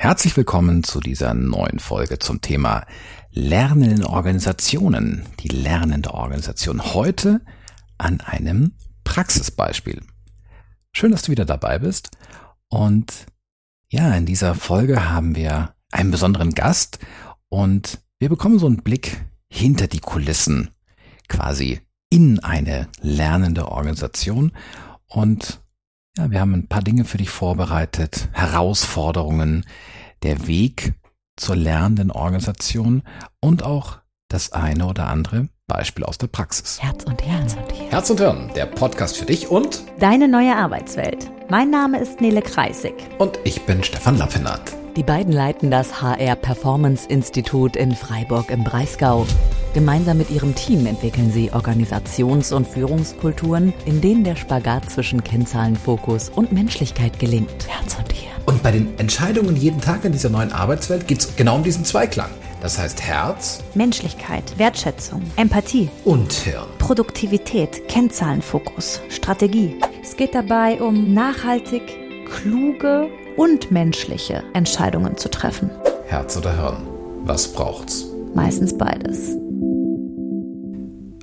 Herzlich willkommen zu dieser neuen Folge zum Thema Lernen in Organisationen. Die lernende Organisation heute an einem Praxisbeispiel. Schön, dass du wieder dabei bist. Und ja, in dieser Folge haben wir einen besonderen Gast und wir bekommen so einen Blick hinter die Kulissen, quasi in eine lernende Organisation. Und ja, wir haben ein paar Dinge für dich vorbereitet, Herausforderungen, der Weg zur lernenden Organisation und auch das eine oder andere Beispiel aus der Praxis. Herz und Hirn. Herz und Hirn, der Podcast für dich und deine neue Arbeitswelt. Mein Name ist Nele Kreisig. Und ich bin Stefan Lappinat. Die beiden leiten das HR Performance Institut in Freiburg im Breisgau. Gemeinsam mit ihrem Team entwickeln sie Organisations- und Führungskulturen, in denen der Spagat zwischen Kennzahlenfokus und Menschlichkeit gelingt. Herz und Hirn. Und bei den Entscheidungen jeden Tag in dieser neuen Arbeitswelt geht es genau um diesen Zweiklang. Das heißt Herz, Menschlichkeit, Wertschätzung, Empathie und Hirn. Produktivität, Kennzahlenfokus, Strategie. Es geht dabei um nachhaltig, kluge und menschliche Entscheidungen zu treffen. Herz oder Hirn? Was braucht's? Meistens beides.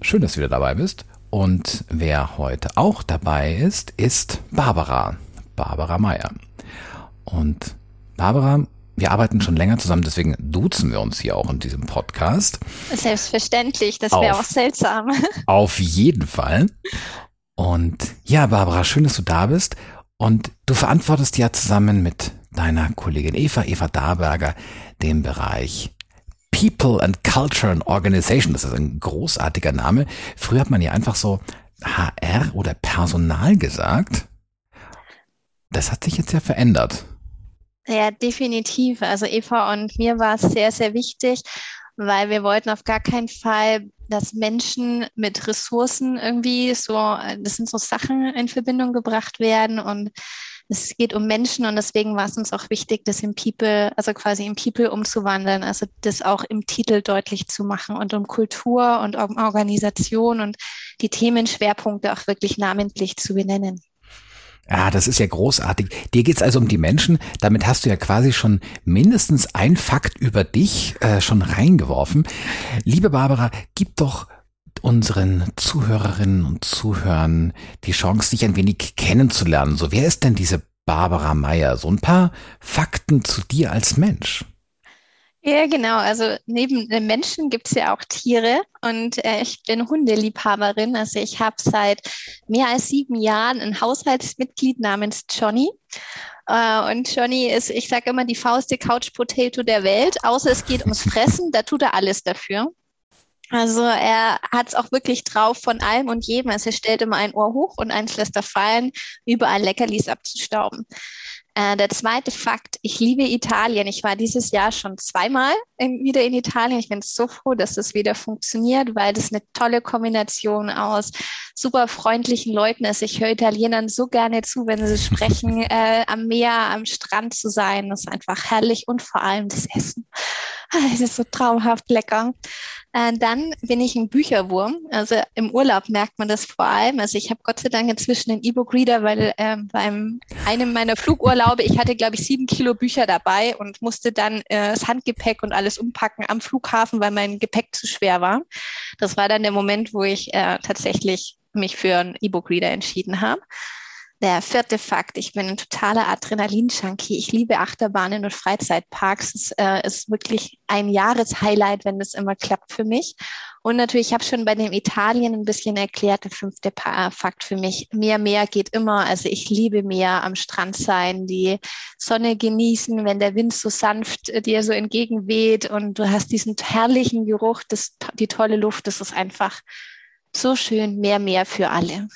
Schön, dass du wieder dabei bist. Und wer heute auch dabei ist, ist Barbara. Barbara Meyer. Und Barbara, wir arbeiten schon länger zusammen, deswegen duzen wir uns hier auch in diesem Podcast. Selbstverständlich, das wäre auch seltsam. Auf jeden Fall. Und ja, Barbara, schön, dass du da bist. Und du verantwortest ja zusammen mit deiner Kollegin Eva, Eva Darberger, den Bereich People and Culture and Organization. Das ist ein großartiger Name. Früher hat man ja einfach so HR oder Personal gesagt. Das hat sich jetzt ja verändert. Ja, definitiv. Also Eva und mir war es sehr, sehr wichtig, weil wir wollten auf gar keinen Fall, dass Menschen mit Ressourcen irgendwie so, das sind so Sachen in Verbindung gebracht werden und es geht um Menschen und deswegen war es uns auch wichtig, das im People, also quasi im People umzuwandeln, also das auch im Titel deutlich zu machen und um Kultur und um Organisation und die Themenschwerpunkte auch wirklich namentlich zu benennen. Ja, das ist ja großartig. Dir geht's also um die Menschen. Damit hast du ja quasi schon mindestens ein Fakt über dich äh, schon reingeworfen. Liebe Barbara, gib doch unseren Zuhörerinnen und Zuhörern die Chance, dich ein wenig kennenzulernen. So, wer ist denn diese Barbara Meyer? So ein paar Fakten zu dir als Mensch. Ja, genau. Also neben den Menschen gibt es ja auch Tiere und äh, ich bin Hundeliebhaberin. Also ich habe seit mehr als sieben Jahren ein Haushaltsmitglied namens Johnny. Äh, und Johnny ist, ich sage immer, die faustde Couch Potato der Welt, außer es geht ums Fressen, da tut er alles dafür. Also er hat es auch wirklich drauf von allem und jedem. Also er stellt immer ein Ohr hoch und eins lässt er fallen, überall Leckerlis abzustauben. Äh, der zweite Fakt, ich liebe Italien. Ich war dieses Jahr schon zweimal in, wieder in Italien. Ich bin so froh, dass das wieder funktioniert, weil das eine tolle Kombination aus super freundlichen Leuten ist. Ich höre Italienern so gerne zu, wenn sie sprechen, äh, am Meer, am Strand zu sein. Das ist einfach herrlich und vor allem das Essen. Es ist so traumhaft lecker. Äh, dann bin ich ein Bücherwurm. Also im Urlaub merkt man das vor allem. Also ich habe Gott sei Dank inzwischen einen E-Book-Reader, weil äh, beim einem meiner Flugurlaube, ich hatte, glaube ich, sieben Kilo Bücher dabei und musste dann äh, das Handgepäck und alles umpacken am Flughafen, weil mein Gepäck zu schwer war. Das war dann der Moment, wo ich äh, tatsächlich mich für einen E-Book-Reader entschieden habe. Der vierte Fakt, ich bin ein totaler Adrenalin-Junkie. Ich liebe Achterbahnen und Freizeitparks. Es äh, ist wirklich ein Jahreshighlight, wenn das immer klappt für mich. Und natürlich, ich habe schon bei dem Italien ein bisschen erklärt, der fünfte pa Fakt für mich. Mehr, mehr geht immer. Also ich liebe mehr am Strand sein, die Sonne genießen, wenn der Wind so sanft äh, dir so entgegenweht und du hast diesen herrlichen Geruch, das, die tolle Luft. Das ist einfach so schön. Mehr, mehr für alle.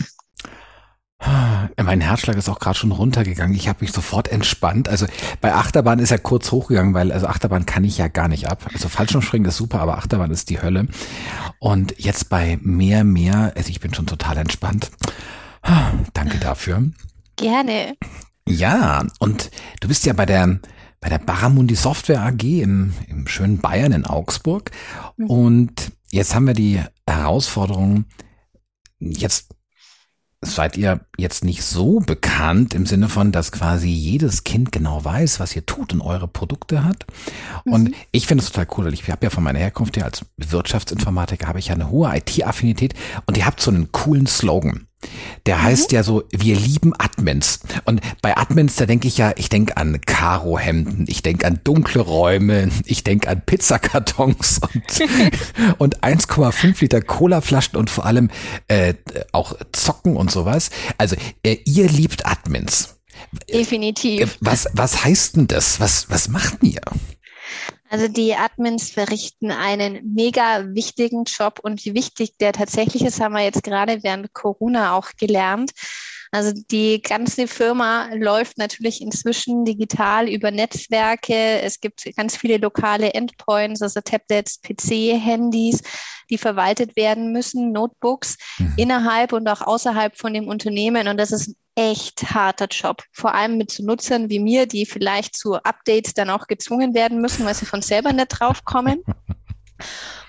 Mein Herzschlag ist auch gerade schon runtergegangen. Ich habe mich sofort entspannt. Also bei Achterbahn ist er kurz hochgegangen, weil also Achterbahn kann ich ja gar nicht ab. Also Fallschirmspringen ist super, aber Achterbahn ist die Hölle. Und jetzt bei mehr, mehr, also ich bin schon total entspannt. Danke dafür. Gerne. Ja, und du bist ja bei der bei der Baramundi Software AG im, im schönen Bayern in Augsburg. Mhm. Und jetzt haben wir die Herausforderung, jetzt seid ihr jetzt nicht so bekannt im Sinne von, dass quasi jedes Kind genau weiß, was ihr tut und eure Produkte hat. Und mhm. ich finde es total cool. Ich habe ja von meiner Herkunft her als Wirtschaftsinformatiker habe ich ja eine hohe IT-Affinität und ihr habt so einen coolen Slogan. Der mhm. heißt ja so, wir lieben Admins. Und bei Admins, da denke ich ja, ich denke an Karohemden, ich denke an dunkle Räume, ich denke an Pizzakartons und, und 1,5 Liter Colaflaschen und vor allem äh, auch Zocken und sowas. Also äh, ihr liebt Admins. Definitiv. Was, was heißt denn das? Was, was macht ihr? Also die Admins verrichten einen mega wichtigen Job und wie wichtig der tatsächlich ist, haben wir jetzt gerade während Corona auch gelernt. Also die ganze Firma läuft natürlich inzwischen digital über Netzwerke. Es gibt ganz viele lokale Endpoints, also Tablets, PC, Handys, die verwaltet werden müssen, Notebooks mhm. innerhalb und auch außerhalb von dem Unternehmen. Und das ist echt harter Job. Vor allem mit so Nutzern wie mir, die vielleicht zu Updates dann auch gezwungen werden müssen, weil sie von selber nicht drauf kommen.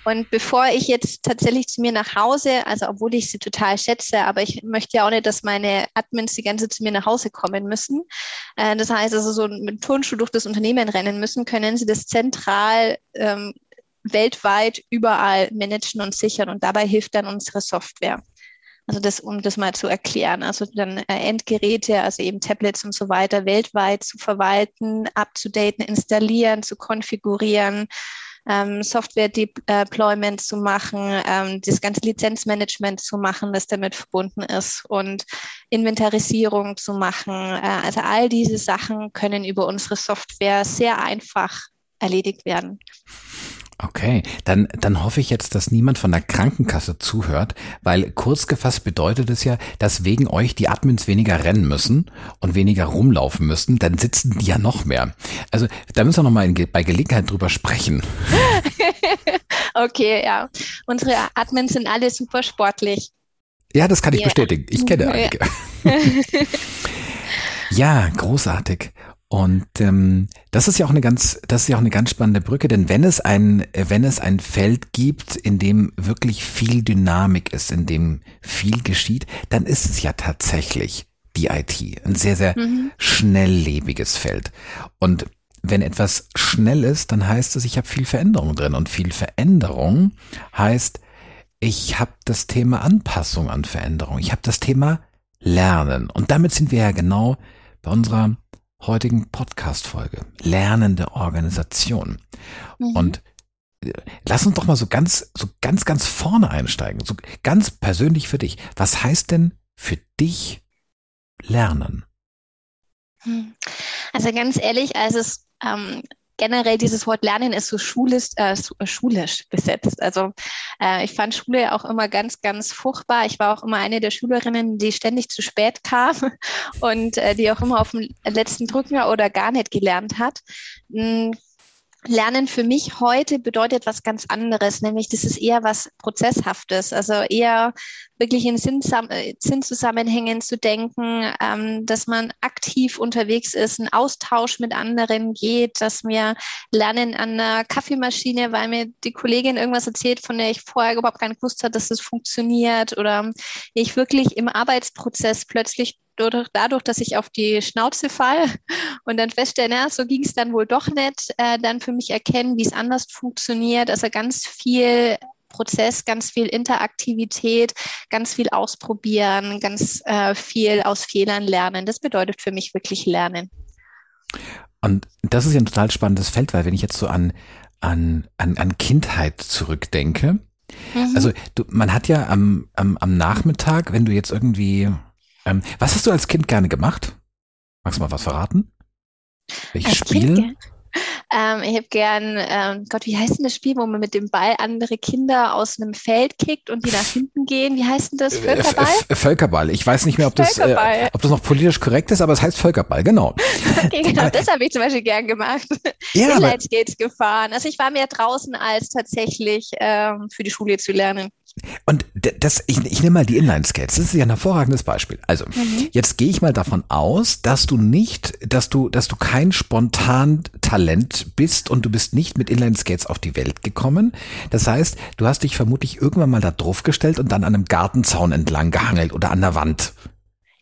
Und bevor ich jetzt tatsächlich zu mir nach Hause, also obwohl ich sie total schätze, aber ich möchte ja auch nicht, dass meine Admins die ganze zu mir nach Hause kommen müssen. Äh, das heißt also so mit Turnschuh durch das Unternehmen rennen müssen, können sie das zentral ähm, weltweit überall managen und sichern. Und dabei hilft dann unsere Software. Also das, um das mal zu erklären. Also dann äh, Endgeräte, also eben Tablets und so weiter, weltweit zu verwalten, abzudaten, installieren, zu konfigurieren, ähm, Software-Deployment zu machen, ähm, das ganze Lizenzmanagement zu machen, das damit verbunden ist und Inventarisierung zu machen. Äh, also all diese Sachen können über unsere Software sehr einfach erledigt werden. Okay, dann, dann hoffe ich jetzt, dass niemand von der Krankenkasse zuhört, weil kurz gefasst bedeutet es ja, dass wegen euch die Admins weniger rennen müssen und weniger rumlaufen müssen, dann sitzen die ja noch mehr. Also da müssen wir nochmal bei Gelegenheit drüber sprechen. okay, ja. Unsere Admins sind alle super sportlich. Ja, das kann ich yeah. bestätigen. Ich kenne einige. ja, großartig. Und ähm, das ist ja auch eine ganz, das ist ja auch eine ganz spannende Brücke, denn wenn es ein, wenn es ein Feld gibt, in dem wirklich viel Dynamik ist, in dem viel geschieht, dann ist es ja tatsächlich die IT, ein sehr, sehr mhm. schnelllebiges Feld. Und wenn etwas schnell ist, dann heißt es, ich habe viel Veränderung drin. Und viel Veränderung heißt, ich habe das Thema Anpassung an Veränderung. Ich habe das Thema Lernen. Und damit sind wir ja genau bei unserer heutigen Podcast-Folge. Lernende Organisation. Mhm. Und äh, lass uns doch mal so ganz, so ganz, ganz vorne einsteigen. So ganz persönlich für dich. Was heißt denn für dich Lernen? Hm. Also ganz ehrlich, als es ähm, generell dieses Wort Lernen ist so schulisch, äh, äh, schulisch besetzt. Also äh, ich fand Schule auch immer ganz, ganz furchtbar. Ich war auch immer eine der Schülerinnen, die ständig zu spät kam und äh, die auch immer auf dem letzten Drücker oder gar nicht gelernt hat. Lernen für mich heute bedeutet was ganz anderes, nämlich das ist eher was Prozesshaftes, also eher wirklich in äh, Sinnzusammenhängen zu denken, ähm, dass man aktiv unterwegs ist, einen Austausch mit anderen geht, dass wir lernen an einer Kaffeemaschine, weil mir die Kollegin irgendwas erzählt, von der ich vorher überhaupt nicht gewusst habe, dass das funktioniert. Oder ich wirklich im Arbeitsprozess plötzlich dadurch, dadurch, dass ich auf die Schnauze fall und dann feststelle, na, so ging es dann wohl doch nicht, äh, dann für mich erkennen, wie es anders funktioniert. Also ganz viel Prozess, ganz viel Interaktivität, ganz viel ausprobieren, ganz äh, viel aus Fehlern lernen. Das bedeutet für mich wirklich Lernen. Und das ist ja ein total spannendes Feld, weil wenn ich jetzt so an, an, an, an Kindheit zurückdenke, mhm. also du, man hat ja am, am, am Nachmittag, wenn du jetzt irgendwie ähm, was hast du als Kind gerne gemacht? Magst du mal was verraten? Welches Spiel? Ähm, ich habe gern, ähm, Gott, wie heißt denn das Spiel, wo man mit dem Ball andere Kinder aus einem Feld kickt und die nach hinten gehen? Wie heißt denn das? Äh, Völkerball? F Völkerball. Ich weiß nicht mehr, ob das, äh, ob das noch politisch korrekt ist, aber es heißt Völkerball, genau. okay, genau, das habe ich zum Beispiel gern gemacht. Ja, Inline-Skates gefahren. Also ich war mehr draußen als tatsächlich ähm, für die Schule zu lernen. Und das, ich, ich nehme mal die Inline-Skates. Das ist ja ein hervorragendes Beispiel. Also, mhm. jetzt gehe ich mal davon aus, dass du nicht, dass du, dass du kein spontan Talent bist und du bist nicht mit Inline Skates auf die Welt gekommen. Das heißt, du hast dich vermutlich irgendwann mal da drauf gestellt und dann an einem Gartenzaun entlang gehangelt oder an der Wand.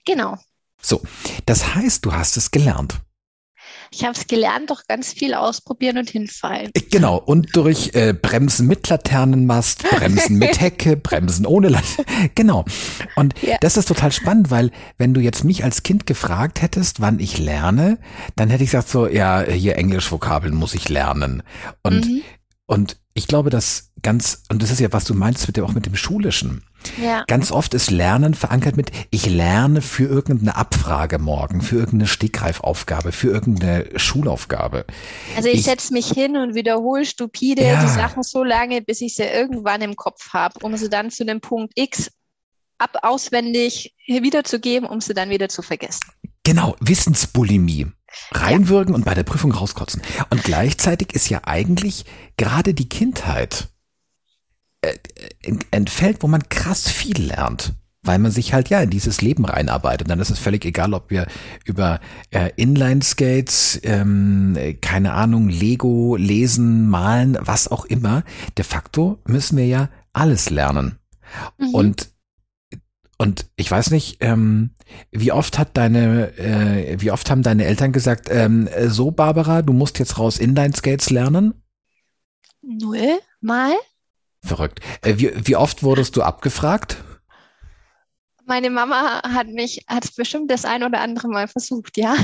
Genau. So, das heißt, du hast es gelernt. Ich habe es gelernt, doch ganz viel ausprobieren und hinfallen. Genau, und durch äh, Bremsen mit Laternenmast, Bremsen mit Hecke, Bremsen ohne Laterne. Genau. Und ja. das ist total spannend, weil wenn du jetzt mich als Kind gefragt hättest, wann ich lerne, dann hätte ich gesagt so, ja, hier Englisch-Vokabeln muss ich lernen. Und, mhm. und ich glaube, dass ganz, und das ist ja, was du meinst mit dem, auch mit dem Schulischen. Ja. Ganz oft ist Lernen verankert mit, ich lerne für irgendeine Abfrage morgen, für irgendeine Stegreifaufgabe, für irgendeine Schulaufgabe. Also ich, ich setze mich hin und wiederhole stupide ja. die Sachen so lange, bis ich sie irgendwann im Kopf habe, um sie dann zu dem Punkt X ab auswendig wiederzugeben, um sie dann wieder zu vergessen. Genau, Wissensbulimie. Reinwürgen ja. und bei der Prüfung rauskotzen. Und gleichzeitig ist ja eigentlich gerade die Kindheit äh, entfällt, wo man krass viel lernt weil man sich halt ja in dieses Leben reinarbeitet. Dann ist es völlig egal, ob wir über äh, Inline-Skates, ähm, keine Ahnung, Lego, Lesen, Malen, was auch immer. De facto müssen wir ja alles lernen. Mhm. Und und ich weiß nicht, ähm, wie oft hat deine, äh, wie oft haben deine Eltern gesagt, ähm, so Barbara, du musst jetzt raus Inline-Skates lernen? Null mal. Verrückt. Äh, wie, wie oft wurdest du abgefragt? Meine Mama hat mich, hat bestimmt das ein oder andere Mal versucht, ja.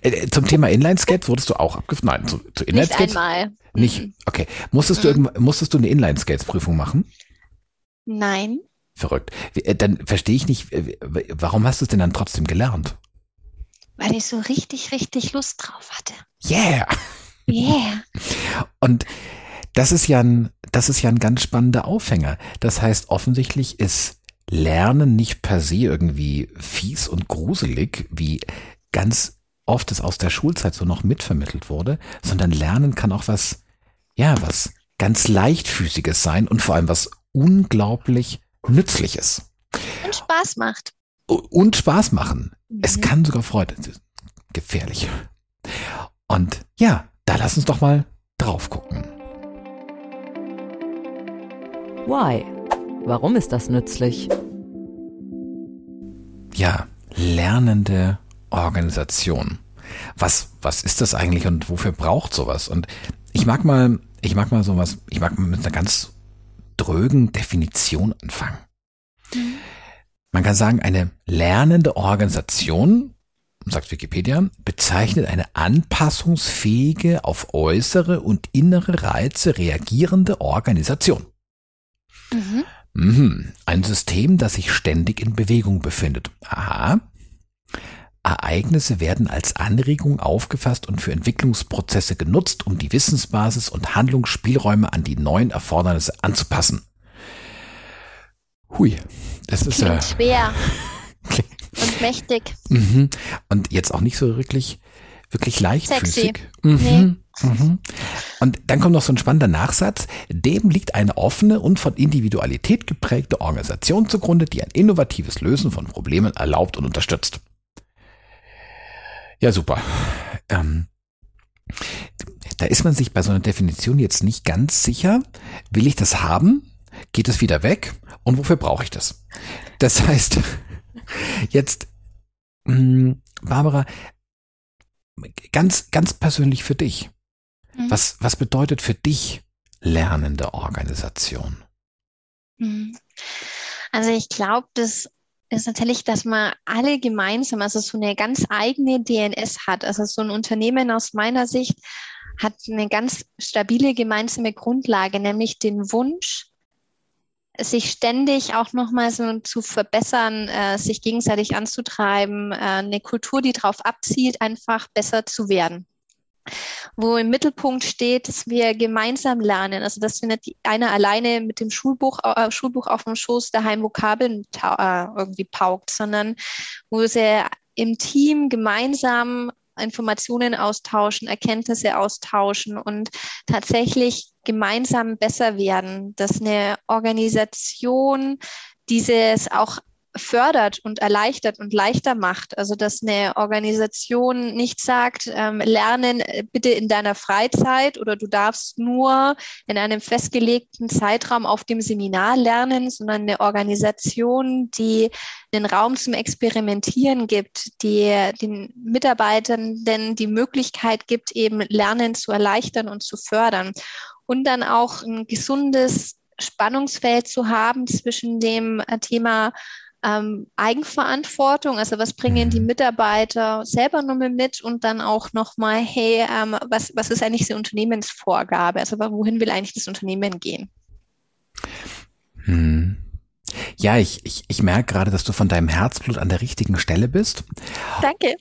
Äh, zum Thema Inline-Skate wurdest du auch abgefragt? Nein, zu, zu Inline-Skates? Nicht einmal. Nicht? Mhm. Okay. Musstest mhm. du, musstest du eine Inline-Skates-Prüfung machen? Nein. Verrückt. Äh, dann verstehe ich nicht, warum hast du es denn dann trotzdem gelernt? Weil ich so richtig, richtig Lust drauf hatte. Yeah! Yeah! Und das ist ja ein, das ist ja ein ganz spannender Aufhänger. Das heißt, offensichtlich ist Lernen nicht per se irgendwie fies und gruselig, wie ganz oft es aus der Schulzeit so noch mitvermittelt wurde, sondern Lernen kann auch was, ja, was ganz leichtfüßiges sein und vor allem was unglaublich Nützliches. Und Spaß macht. Und Spaß machen. Mhm. Es kann sogar Freude. Gefährlich. Und ja, da lass uns doch mal drauf gucken. Why? Warum ist das nützlich? Ja, lernende Organisation. Was, was ist das eigentlich und wofür braucht sowas? Und ich mag mal, ich mag mal sowas, ich mag mal mit einer ganz drögen Definition anfangen. Mhm. Man kann sagen, eine lernende Organisation, sagt Wikipedia, bezeichnet eine anpassungsfähige, auf äußere und innere Reize reagierende Organisation. Mhm. Mhm. Ein System, das sich ständig in Bewegung befindet. Aha. Ereignisse werden als Anregung aufgefasst und für Entwicklungsprozesse genutzt, um die Wissensbasis und Handlungsspielräume an die neuen Erfordernisse anzupassen. Hui, das ist ja. Äh, schwer. und mächtig. Mhm. Und jetzt auch nicht so wirklich, wirklich leichtfüßig. Mhm. Nee. Mhm. Und dann kommt noch so ein spannender Nachsatz. Dem liegt eine offene und von Individualität geprägte Organisation zugrunde, die ein innovatives Lösen von Problemen erlaubt und unterstützt. Ja, super. Ähm, da ist man sich bei so einer Definition jetzt nicht ganz sicher. Will ich das haben? Geht es wieder weg? Und wofür brauche ich das? Das heißt, jetzt, hm, Barbara, ganz, ganz persönlich für dich. Mhm. Was, was bedeutet für dich lernende Organisation? Mhm. Also ich glaube, das ist natürlich, dass man alle gemeinsam, also so eine ganz eigene DNS hat. Also so ein Unternehmen aus meiner Sicht hat eine ganz stabile gemeinsame Grundlage, nämlich den Wunsch, sich ständig auch nochmal so zu verbessern, äh, sich gegenseitig anzutreiben, äh, eine Kultur, die darauf abzielt, einfach besser zu werden wo im Mittelpunkt steht, dass wir gemeinsam lernen. Also dass wir nicht einer alleine mit dem Schulbuch, äh, Schulbuch auf dem Schoß daheim Vokabeln äh, irgendwie paukt, sondern wo sie im Team gemeinsam Informationen austauschen, Erkenntnisse austauschen und tatsächlich gemeinsam besser werden, dass eine Organisation dieses auch fördert und erleichtert und leichter macht. Also dass eine Organisation nicht sagt, ähm, lernen äh, bitte in deiner Freizeit oder du darfst nur in einem festgelegten Zeitraum auf dem Seminar lernen, sondern eine Organisation, die den Raum zum Experimentieren gibt, die den Mitarbeitenden die Möglichkeit gibt, eben Lernen zu erleichtern und zu fördern. Und dann auch ein gesundes Spannungsfeld zu haben zwischen dem äh, Thema ähm, Eigenverantwortung, also was bringen die mhm. Mitarbeiter selber nochmal mit und dann auch nochmal, hey, ähm, was, was ist eigentlich die Unternehmensvorgabe? Also wohin will eigentlich das Unternehmen gehen? Hm. Ja, ich, ich, ich merke gerade, dass du von deinem Herzblut an der richtigen Stelle bist. Danke.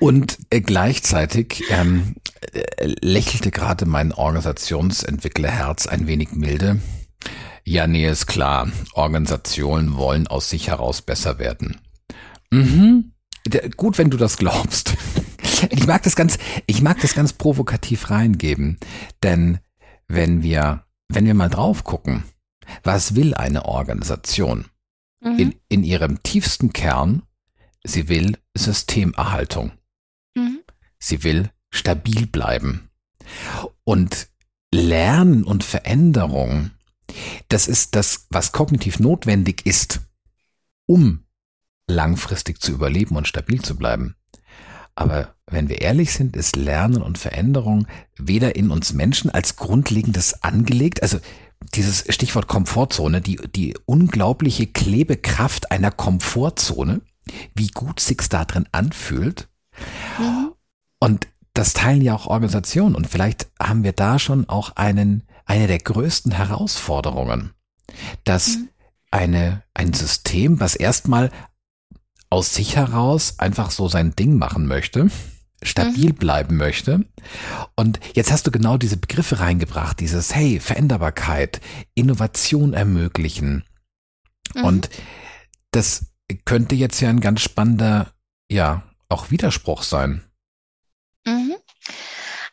Und äh, gleichzeitig ähm, äh, lächelte gerade mein Organisationsentwicklerherz ein wenig milde. Ja, nee, ist klar. Organisationen wollen aus sich heraus besser werden. Mhm. Gut, wenn du das glaubst. Ich mag das ganz, ich mag das ganz provokativ reingeben. Denn wenn wir, wenn wir mal drauf gucken, was will eine Organisation? Mhm. In, in ihrem tiefsten Kern, sie will Systemerhaltung. Mhm. Sie will stabil bleiben. Und Lernen und Veränderung das ist das, was kognitiv notwendig ist, um langfristig zu überleben und stabil zu bleiben. Aber wenn wir ehrlich sind, ist Lernen und Veränderung weder in uns Menschen als Grundlegendes angelegt, also dieses Stichwort Komfortzone, die, die unglaubliche Klebekraft einer Komfortzone, wie gut sich's da drin anfühlt. Mhm. Und das teilen ja auch Organisationen und vielleicht haben wir da schon auch einen eine der größten Herausforderungen, dass mhm. eine, ein System, was erstmal aus sich heraus einfach so sein Ding machen möchte, stabil mhm. bleiben möchte. Und jetzt hast du genau diese Begriffe reingebracht, dieses, hey, Veränderbarkeit, Innovation ermöglichen. Mhm. Und das könnte jetzt ja ein ganz spannender, ja, auch Widerspruch sein. Mhm.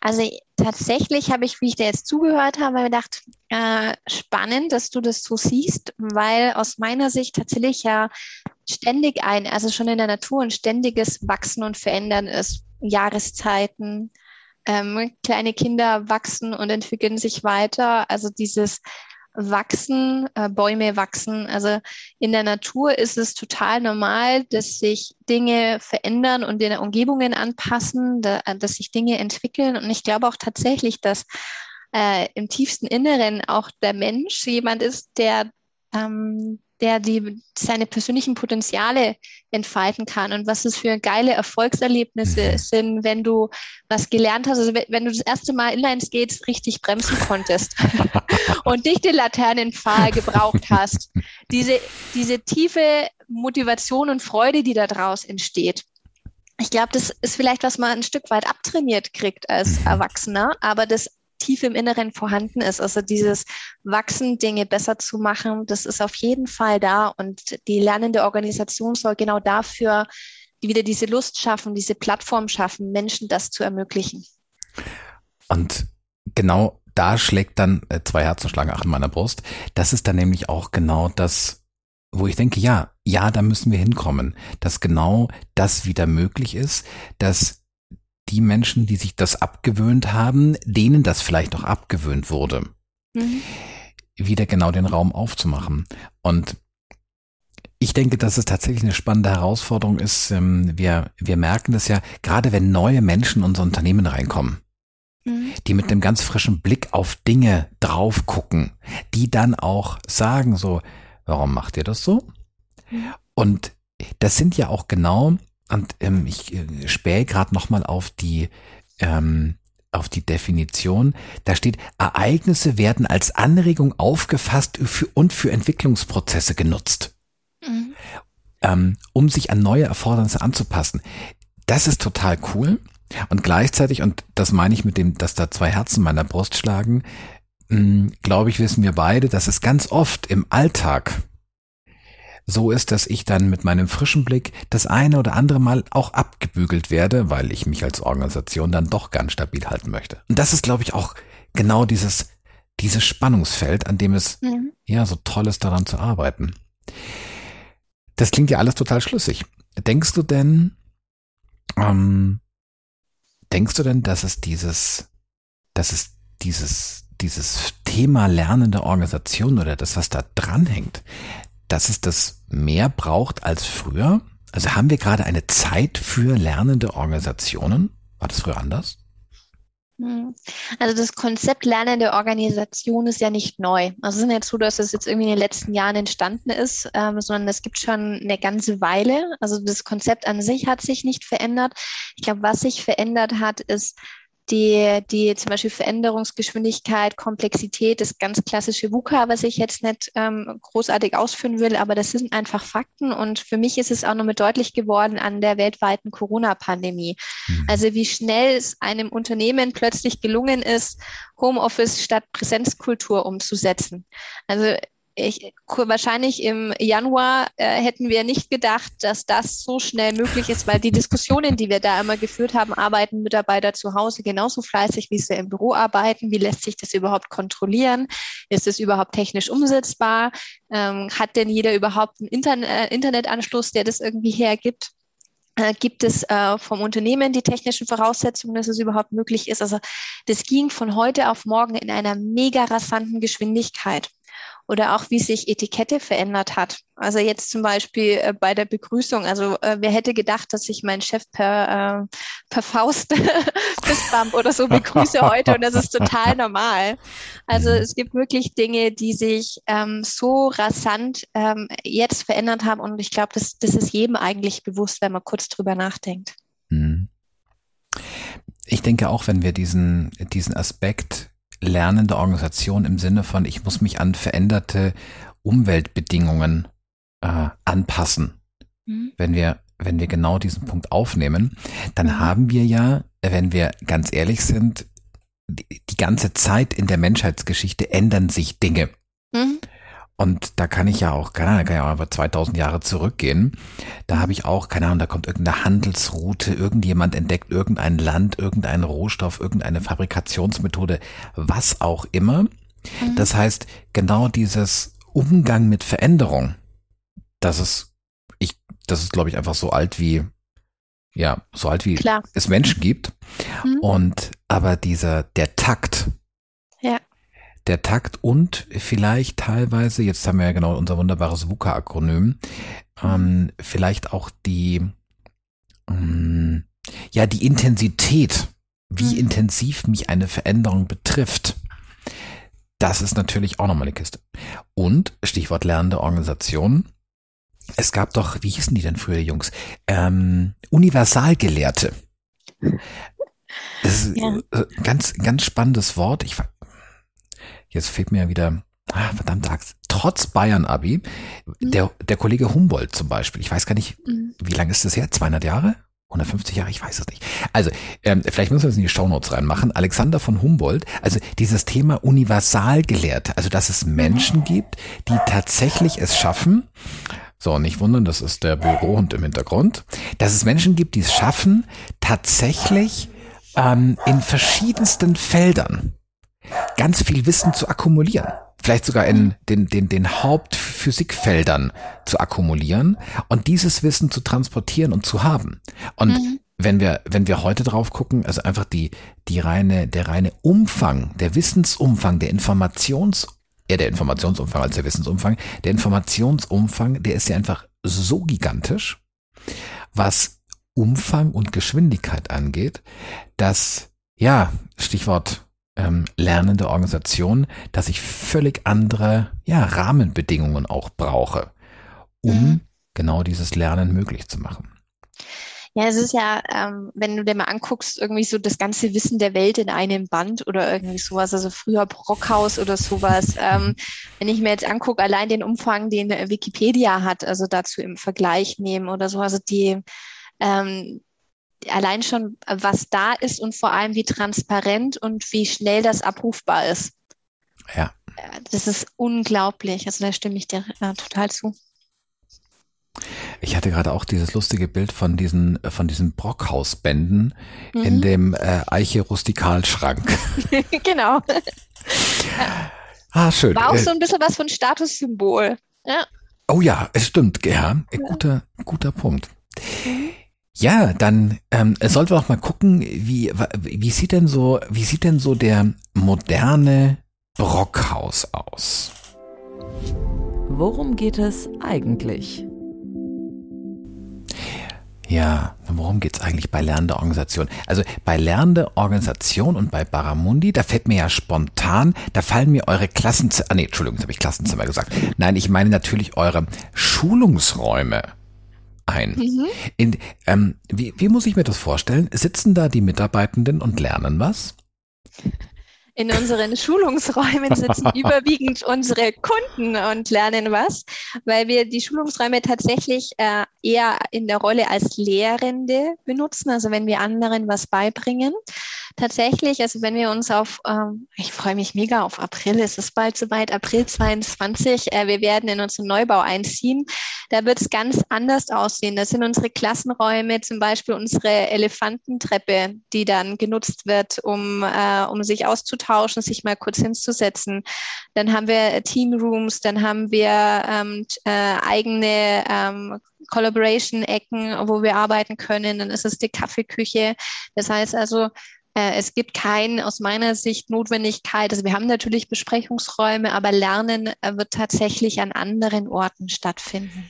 Also tatsächlich habe ich, wie ich dir jetzt zugehört habe, gedacht, äh, spannend, dass du das so siehst, weil aus meiner Sicht tatsächlich ja ständig ein, also schon in der Natur ein ständiges Wachsen und Verändern ist. Jahreszeiten, ähm, kleine Kinder wachsen und entwickeln sich weiter. Also dieses wachsen, äh, Bäume wachsen. Also in der Natur ist es total normal, dass sich Dinge verändern und in Umgebungen anpassen, da, äh, dass sich Dinge entwickeln. Und ich glaube auch tatsächlich, dass äh, im tiefsten Inneren auch der Mensch jemand ist, der ähm, der die, seine persönlichen Potenziale entfalten kann und was es für geile Erfolgserlebnisse mhm. sind, wenn du was gelernt hast, also wenn du das erste Mal Inline-Skates richtig bremsen konntest und nicht den Laternenpfahl gebraucht hast. Diese, diese tiefe Motivation und Freude, die da draus entsteht. Ich glaube, das ist vielleicht, was man ein Stück weit abtrainiert kriegt als mhm. Erwachsener, aber das tief im Inneren vorhanden ist. Also dieses Wachsen, Dinge besser zu machen, das ist auf jeden Fall da. Und die lernende Organisation soll genau dafür wieder diese Lust schaffen, diese Plattform schaffen, Menschen das zu ermöglichen. Und genau da schlägt dann äh, zwei Herzen schlagen in meiner Brust. Das ist dann nämlich auch genau das, wo ich denke, ja, ja, da müssen wir hinkommen, dass genau das wieder möglich ist, dass die Menschen, die sich das abgewöhnt haben, denen das vielleicht auch abgewöhnt wurde, mhm. wieder genau den Raum aufzumachen. Und ich denke, dass es tatsächlich eine spannende Herausforderung ist. Ähm, wir, wir merken das ja, gerade wenn neue Menschen in unser Unternehmen reinkommen, mhm. die mit einem ganz frischen Blick auf Dinge drauf gucken, die dann auch sagen so, warum macht ihr das so? Mhm. Und das sind ja auch genau und ähm, ich äh, spähe gerade nochmal auf die ähm, auf die Definition. Da steht, Ereignisse werden als Anregung aufgefasst und für Entwicklungsprozesse genutzt, mhm. ähm, um sich an neue Erfordernisse anzupassen. Das ist total cool. Und gleichzeitig, und das meine ich mit dem, dass da zwei Herzen meiner Brust schlagen, hm, glaube ich, wissen wir beide, dass es ganz oft im Alltag so ist, dass ich dann mit meinem frischen Blick das eine oder andere Mal auch abgebügelt werde, weil ich mich als Organisation dann doch ganz stabil halten möchte. Und das ist, glaube ich, auch genau dieses, dieses Spannungsfeld, an dem es mhm. ja so toll ist, daran zu arbeiten. Das klingt ja alles total schlüssig. Denkst du denn, ähm, denkst du denn, dass es dieses, dass es dieses, dieses Thema lernende Organisation oder das, was da dranhängt, dass es das mehr braucht als früher? Also haben wir gerade eine Zeit für lernende Organisationen? War das früher anders? Hm. Also das Konzept lernende Organisation ist ja nicht neu. Also es ist nicht so, dass es jetzt irgendwie in den letzten Jahren entstanden ist, ähm, sondern es gibt schon eine ganze Weile. Also das Konzept an sich hat sich nicht verändert. Ich glaube, was sich verändert hat, ist die, die zum Beispiel Veränderungsgeschwindigkeit, Komplexität, das ganz klassische VUCA, was ich jetzt nicht ähm, großartig ausführen will, aber das sind einfach Fakten. Und für mich ist es auch nochmal deutlich geworden an der weltweiten Corona-Pandemie. Mhm. Also wie schnell es einem Unternehmen plötzlich gelungen ist, Homeoffice statt Präsenzkultur umzusetzen. Also ich, wahrscheinlich im Januar äh, hätten wir nicht gedacht, dass das so schnell möglich ist, weil die Diskussionen, die wir da immer geführt haben, arbeiten Mitarbeiter zu Hause genauso fleißig, wie sie im Büro arbeiten. Wie lässt sich das überhaupt kontrollieren? Ist es überhaupt technisch umsetzbar? Ähm, hat denn jeder überhaupt einen Interne äh, Internetanschluss, der das irgendwie hergibt? Äh, gibt es äh, vom Unternehmen die technischen Voraussetzungen, dass es überhaupt möglich ist? Also das ging von heute auf morgen in einer mega rasanten Geschwindigkeit oder auch wie sich Etikette verändert hat. Also jetzt zum Beispiel äh, bei der Begrüßung. Also äh, wer hätte gedacht, dass ich meinen Chef per, äh, per Faust Fistbump oder so begrüße heute und das ist total normal. Also mhm. es gibt wirklich Dinge, die sich ähm, so rasant ähm, jetzt verändert haben und ich glaube, das, das ist jedem eigentlich bewusst, wenn man kurz drüber nachdenkt. Mhm. Ich denke auch, wenn wir diesen, diesen Aspekt lernende Organisation im Sinne von, ich muss mich an veränderte Umweltbedingungen äh, anpassen. Mhm. Wenn wir, wenn wir genau diesen Punkt aufnehmen, dann mhm. haben wir ja, wenn wir ganz ehrlich sind, die, die ganze Zeit in der Menschheitsgeschichte ändern sich Dinge. Mhm. Und da kann ich ja auch, keine Ahnung, kann ja auch einfach 2000 Jahre zurückgehen. Da habe ich auch, keine Ahnung, da kommt irgendeine Handelsroute, irgendjemand entdeckt irgendein Land, irgendeinen Rohstoff, irgendeine Fabrikationsmethode, was auch immer. Mhm. Das heißt, genau dieses Umgang mit Veränderung, das ist, ich, das ist, glaube ich, einfach so alt wie, ja, so alt wie Klar. es Menschen gibt. Mhm. Und aber dieser, der Takt, der Takt und vielleicht teilweise, jetzt haben wir ja genau unser wunderbares VUCA-Akronym, ähm, vielleicht auch die, ähm, ja, die Intensität, wie mhm. intensiv mich eine Veränderung betrifft. Das ist natürlich auch nochmal eine Kiste. Und, Stichwort lernende Organisation. Es gab doch, wie hießen die denn früher, Jungs? Ähm, Universalgelehrte. Das ist ja. Äh, ganz, ganz spannendes Wort. Ich jetzt fehlt mir wieder, ah, verdammt, trotz Bayern-Abi, mhm. der, der Kollege Humboldt zum Beispiel, ich weiß gar nicht, mhm. wie lange ist das her? 200 Jahre? 150 Jahre, ich weiß es nicht. Also, ähm, vielleicht müssen wir es in die Shownotes reinmachen. Alexander von Humboldt, also dieses Thema Universalgelehrte, also dass es Menschen gibt, die tatsächlich es schaffen, so, nicht wundern, das ist der Bürohund im Hintergrund, dass es Menschen gibt, die es schaffen, tatsächlich ähm, in verschiedensten Feldern ganz viel Wissen zu akkumulieren. Vielleicht sogar in den, den, den Hauptphysikfeldern zu akkumulieren und dieses Wissen zu transportieren und zu haben. Und mhm. wenn wir, wenn wir heute drauf gucken, also einfach die, die reine, der reine Umfang, der Wissensumfang, der Informations, eher der Informationsumfang als der Wissensumfang, der Informationsumfang, der ist ja einfach so gigantisch, was Umfang und Geschwindigkeit angeht, dass, ja, Stichwort ähm, lernende Organisation, dass ich völlig andere ja, Rahmenbedingungen auch brauche, um mhm. genau dieses Lernen möglich zu machen. Ja, es ist ja, ähm, wenn du dir mal anguckst, irgendwie so das ganze Wissen der Welt in einem Band oder irgendwie sowas, also früher Brockhaus oder sowas. Ähm, wenn ich mir jetzt angucke, allein den Umfang, den Wikipedia hat, also dazu im Vergleich nehmen oder so, also die, ähm, allein schon, was da ist und vor allem wie transparent und wie schnell das abrufbar ist. Ja. Das ist unglaublich. Also da stimme ich dir äh, total zu. Ich hatte gerade auch dieses lustige Bild von diesen, von diesen Brockhausbänden mhm. in dem äh, Eiche Rustikalschrank. genau. ah, schön. War auch äh, so ein bisschen was von Statussymbol. Ja. Oh ja, es stimmt, ja. Guter, guter Punkt. Ja, dann ähm, sollten wir doch mal gucken, wie, wie sieht denn so, wie sieht denn so der moderne Brockhaus aus? Worum geht es eigentlich? Ja, worum geht's eigentlich bei lernender Organisation? Also bei lernender Organisation und bei Baramundi, da fällt mir ja spontan, da fallen mir eure Klassenzimmer, ah, nee, Entschuldigung, jetzt habe ich Klassenzimmer gesagt. Nein, ich meine natürlich eure Schulungsräume ein. Mhm. In, ähm, wie, wie muss ich mir das vorstellen? Sitzen da die Mitarbeitenden und lernen was? In unseren Schulungsräumen sitzen überwiegend unsere Kunden und lernen was, weil wir die Schulungsräume tatsächlich äh, eher in der Rolle als Lehrende benutzen, also wenn wir anderen was beibringen. Tatsächlich, also wenn wir uns auf, ähm, ich freue mich mega auf April, es ist bald soweit, April 22, äh, wir werden in unseren Neubau einziehen. Da wird es ganz anders aussehen. Das sind unsere Klassenräume, zum Beispiel unsere Elefantentreppe, die dann genutzt wird, um, äh, um sich auszutauschen, sich mal kurz hinzusetzen. Dann haben wir Teamrooms, dann haben wir ähm, äh, eigene ähm, Collaboration-Ecken, wo wir arbeiten können. Dann ist es die Kaffeeküche. Das heißt also, äh, es gibt keine aus meiner Sicht Notwendigkeit. Also wir haben natürlich Besprechungsräume, aber Lernen äh, wird tatsächlich an anderen Orten stattfinden.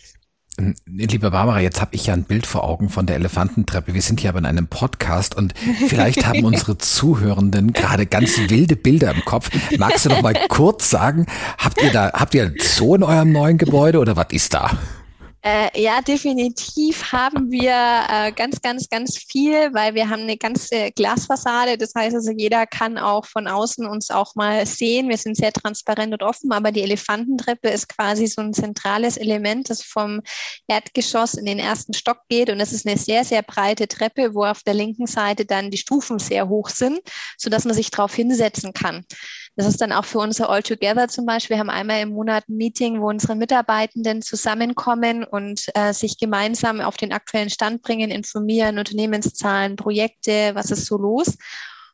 Ähm, Liebe Barbara, jetzt habe ich ja ein Bild vor Augen von der Elefantentreppe. Wir sind hier aber in einem Podcast und vielleicht haben unsere Zuhörenden gerade ganz wilde Bilder im Kopf. Magst du noch mal kurz sagen, habt ihr da, habt ihr einen Zoo in eurem neuen Gebäude oder was ist da? Äh, ja, definitiv haben wir äh, ganz, ganz, ganz viel, weil wir haben eine ganze Glasfassade. Das heißt also, jeder kann auch von außen uns auch mal sehen. Wir sind sehr transparent und offen, aber die Elefantentreppe ist quasi so ein zentrales Element, das vom Erdgeschoss in den ersten Stock geht. Und es ist eine sehr, sehr breite Treppe, wo auf der linken Seite dann die Stufen sehr hoch sind, sodass man sich drauf hinsetzen kann. Das ist dann auch für unser All Together zum Beispiel. Wir haben einmal im Monat ein Meeting, wo unsere Mitarbeitenden zusammenkommen und äh, sich gemeinsam auf den aktuellen Stand bringen, informieren, Unternehmenszahlen, Projekte, was ist so los.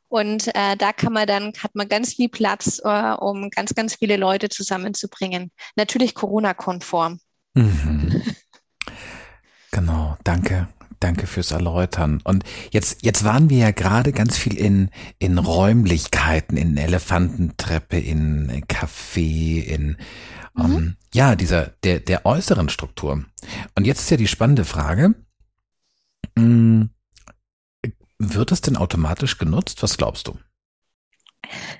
Und äh, da kann man dann, hat man ganz viel Platz, äh, um ganz, ganz viele Leute zusammenzubringen. Natürlich Corona-konform. Mhm. Genau, danke. Danke fürs Erläutern. Und jetzt, jetzt waren wir ja gerade ganz viel in, in Räumlichkeiten, in Elefantentreppe, in Café, in, mhm. um, ja, dieser, der, der äußeren Struktur. Und jetzt ist ja die spannende Frage, mh, hm, wird es denn automatisch genutzt? Was glaubst du?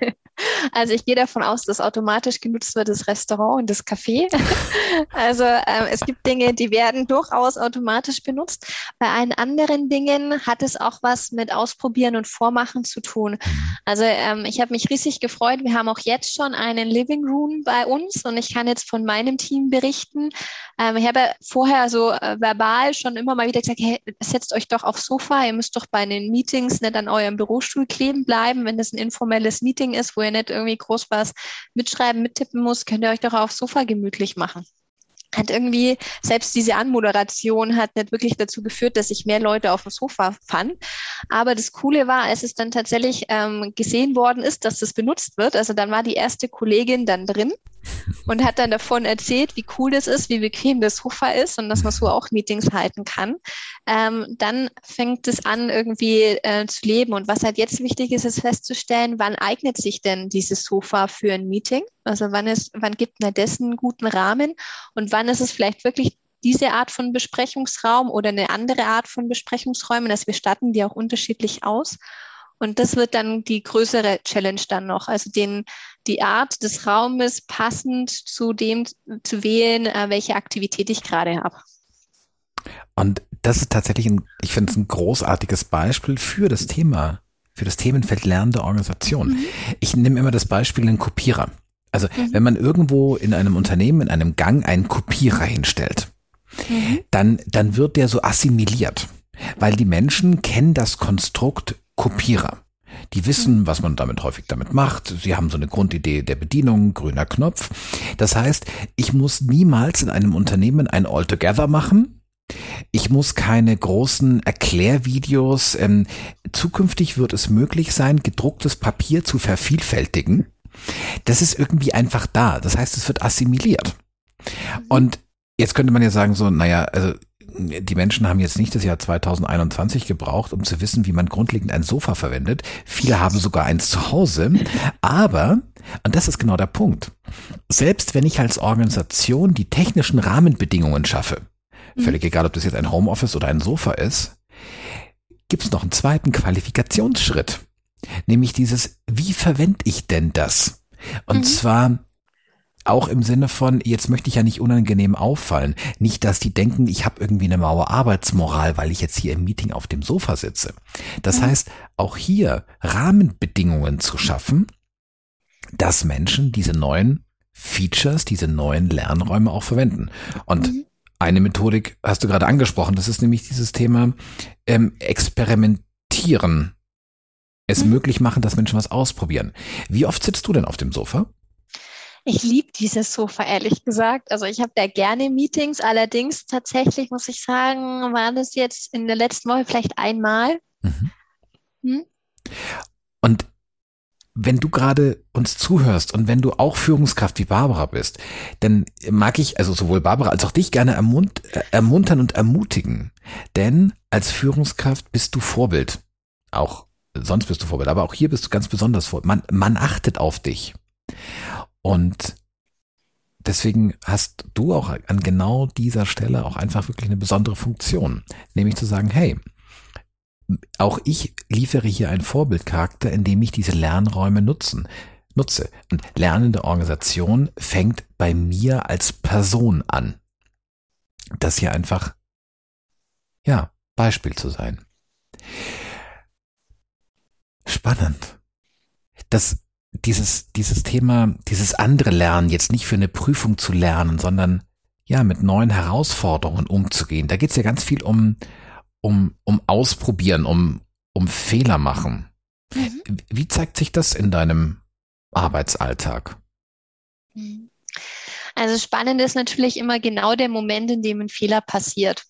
Also ich gehe davon aus, dass automatisch genutzt wird das Restaurant und das Café. also äh, es gibt Dinge, die werden durchaus automatisch benutzt. Bei allen anderen Dingen hat es auch was mit Ausprobieren und Vormachen zu tun. Also ähm, ich habe mich riesig gefreut. Wir haben auch jetzt schon einen Living Room bei uns und ich kann jetzt von meinem Team berichten. Ähm, ich habe vorher so äh, verbal schon immer mal wieder gesagt, hey, setzt euch doch aufs Sofa. Ihr müsst doch bei den Meetings nicht an eurem Bürostuhl kleben bleiben, wenn das ein informelles Meeting ist, wo ihr nicht irgendwie groß was mitschreiben, mittippen muss, könnt ihr euch doch aufs Sofa gemütlich machen hat irgendwie, selbst diese Anmoderation hat nicht wirklich dazu geführt, dass sich mehr Leute auf dem Sofa fanden. Aber das Coole war, als es dann tatsächlich ähm, gesehen worden ist, dass das benutzt wird, also dann war die erste Kollegin dann drin und hat dann davon erzählt, wie cool das ist, wie bequem das Sofa ist und dass man so auch Meetings halten kann. Ähm, dann fängt es an, irgendwie äh, zu leben. Und was halt jetzt wichtig ist, ist festzustellen, wann eignet sich denn dieses Sofa für ein Meeting? Also wann ist, wann gibt man dessen einen guten Rahmen und wann ist es vielleicht wirklich diese Art von Besprechungsraum oder eine andere Art von Besprechungsräumen, dass wir statten die auch unterschiedlich aus. Und das wird dann die größere Challenge dann noch, also den, die Art des Raumes passend zu dem zu wählen, äh, welche Aktivität ich gerade habe. Und das ist tatsächlich ein, ich finde es ein großartiges Beispiel für das Thema, für das Themenfeld lernende Organisation. Mhm. Ich nehme immer das Beispiel einen Kopierer. Also mhm. wenn man irgendwo in einem Unternehmen, in einem Gang einen Kopierer hinstellt, mhm. dann, dann wird der so assimiliert, weil die Menschen kennen das Konstrukt Kopierer. Die wissen, was man damit häufig damit macht. Sie haben so eine Grundidee der Bedienung, grüner Knopf. Das heißt, ich muss niemals in einem Unternehmen ein All-Together machen. Ich muss keine großen Erklärvideos. Ähm, zukünftig wird es möglich sein, gedrucktes Papier zu vervielfältigen. Das ist irgendwie einfach da. Das heißt, es wird assimiliert. Und Jetzt könnte man ja sagen so, naja, also die Menschen haben jetzt nicht das Jahr 2021 gebraucht, um zu wissen, wie man grundlegend ein Sofa verwendet. Viele haben sogar eins zu Hause. Aber, und das ist genau der Punkt, selbst wenn ich als Organisation die technischen Rahmenbedingungen schaffe, mhm. völlig egal, ob das jetzt ein Homeoffice oder ein Sofa ist, gibt es noch einen zweiten Qualifikationsschritt. Nämlich dieses, wie verwende ich denn das? Und mhm. zwar auch im Sinne von, jetzt möchte ich ja nicht unangenehm auffallen. Nicht, dass die denken, ich habe irgendwie eine Mauer Arbeitsmoral, weil ich jetzt hier im Meeting auf dem Sofa sitze. Das mhm. heißt, auch hier Rahmenbedingungen zu schaffen, dass Menschen diese neuen Features, diese neuen Lernräume auch verwenden. Und mhm. eine Methodik hast du gerade angesprochen, das ist nämlich dieses Thema ähm, Experimentieren. Es mhm. möglich machen, dass Menschen was ausprobieren. Wie oft sitzt du denn auf dem Sofa? Ich liebe dieses Sofa, ehrlich gesagt. Also ich habe da gerne Meetings. Allerdings tatsächlich muss ich sagen, war das jetzt in der letzten Woche vielleicht einmal. Mhm. Hm? Und wenn du gerade uns zuhörst und wenn du auch Führungskraft wie Barbara bist, dann mag ich also sowohl Barbara als auch dich gerne ermunt ermuntern und ermutigen. Denn als Führungskraft bist du Vorbild. Auch sonst bist du Vorbild, aber auch hier bist du ganz besonders Vorbild. Man, man achtet auf dich. Und deswegen hast du auch an genau dieser Stelle auch einfach wirklich eine besondere Funktion, nämlich zu sagen, hey, auch ich liefere hier einen Vorbildcharakter, indem ich diese Lernräume nutzen, nutze. Und lernende Organisation fängt bei mir als Person an. Das hier einfach, ja, Beispiel zu sein. Spannend. Das dieses, dieses Thema, dieses andere Lernen, jetzt nicht für eine Prüfung zu lernen, sondern ja, mit neuen Herausforderungen umzugehen. Da geht es ja ganz viel um, um, um Ausprobieren, um, um Fehler machen. Mhm. Wie zeigt sich das in deinem Arbeitsalltag? Also spannend ist natürlich immer genau der Moment, in dem ein Fehler passiert.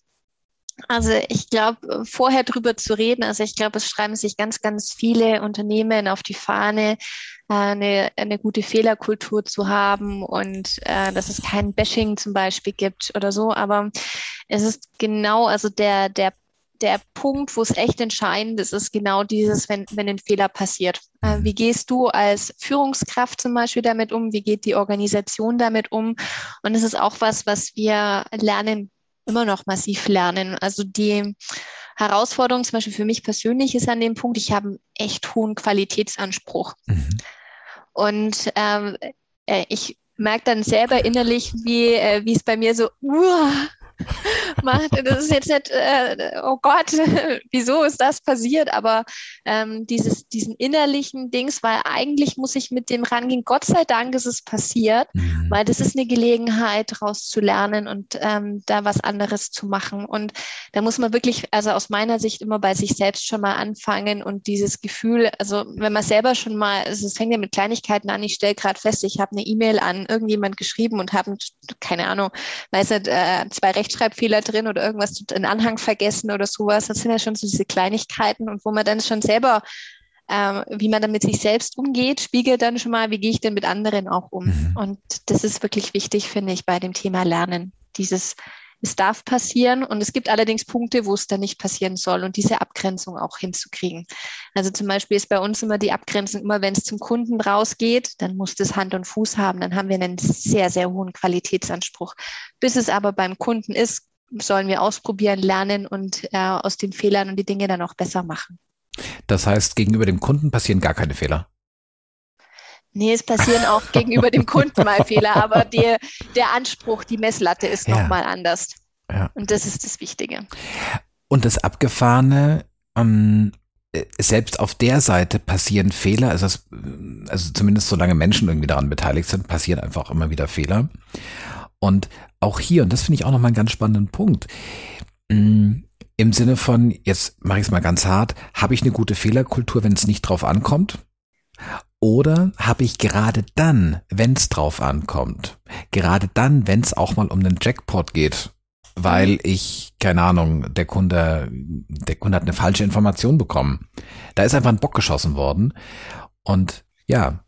Also ich glaube, vorher drüber zu reden, also ich glaube, es schreiben sich ganz, ganz viele Unternehmen auf die Fahne, eine, eine gute Fehlerkultur zu haben und äh, dass es kein Bashing zum Beispiel gibt oder so. Aber es ist genau, also der, der der Punkt, wo es echt entscheidend ist, ist genau dieses, wenn, wenn ein Fehler passiert. Äh, wie gehst du als Führungskraft zum Beispiel damit um? Wie geht die Organisation damit um? Und es ist auch was, was wir lernen immer noch massiv lernen. Also die Herausforderung zum Beispiel für mich persönlich ist an dem Punkt, ich habe einen echt hohen Qualitätsanspruch. Mhm. Und ähm, äh, ich merke dann selber innerlich, wie, äh, es bei mir so, uh, macht. Das ist jetzt nicht, äh, oh Gott, wieso ist das passiert? Aber ähm, dieses, diesen innerlichen Dings, weil eigentlich muss ich mit dem rangehen. Gott sei Dank ist es passiert, mhm. weil das ist eine Gelegenheit, daraus zu lernen und ähm, da was anderes zu machen. Und da muss man wirklich, also aus meiner Sicht immer bei sich selbst schon mal anfangen und dieses Gefühl, also wenn man selber schon mal, also es fängt ja mit Kleinigkeiten an, ich stelle gerade fest, ich habe eine E-Mail an irgendjemand geschrieben und habe, keine Ahnung, weiß nicht, äh, zwei Rechte Rechtschreibfehler drin oder irgendwas in Anhang vergessen oder sowas. Das sind ja schon so diese Kleinigkeiten und wo man dann schon selber, ähm, wie man dann mit sich selbst umgeht, spiegelt dann schon mal, wie gehe ich denn mit anderen auch um. Mhm. Und das ist wirklich wichtig, finde ich, bei dem Thema Lernen. Dieses es darf passieren und es gibt allerdings Punkte, wo es dann nicht passieren soll und diese Abgrenzung auch hinzukriegen. Also zum Beispiel ist bei uns immer die Abgrenzung, immer wenn es zum Kunden rausgeht, dann muss das Hand und Fuß haben, dann haben wir einen sehr, sehr hohen Qualitätsanspruch. Bis es aber beim Kunden ist, sollen wir ausprobieren, lernen und äh, aus den Fehlern und die Dinge dann auch besser machen. Das heißt, gegenüber dem Kunden passieren gar keine Fehler. Nee, es passieren auch gegenüber dem Kunden mal Fehler, aber der, der Anspruch, die Messlatte ist ja. nochmal anders. Ja. Und das ist das Wichtige. Und das Abgefahrene, ähm, äh, selbst auf der Seite passieren Fehler, also, das, also zumindest solange Menschen irgendwie daran beteiligt sind, passieren einfach immer wieder Fehler. Und auch hier, und das finde ich auch nochmal einen ganz spannenden Punkt, mm, im Sinne von, jetzt mache ich es mal ganz hart, habe ich eine gute Fehlerkultur, wenn es nicht drauf ankommt? Oder habe ich gerade dann, wenn es drauf ankommt, gerade dann, wenn es auch mal um den Jackpot geht, weil ich, keine Ahnung, der Kunde, der Kunde hat eine falsche Information bekommen. Da ist einfach ein Bock geschossen worden. Und ja,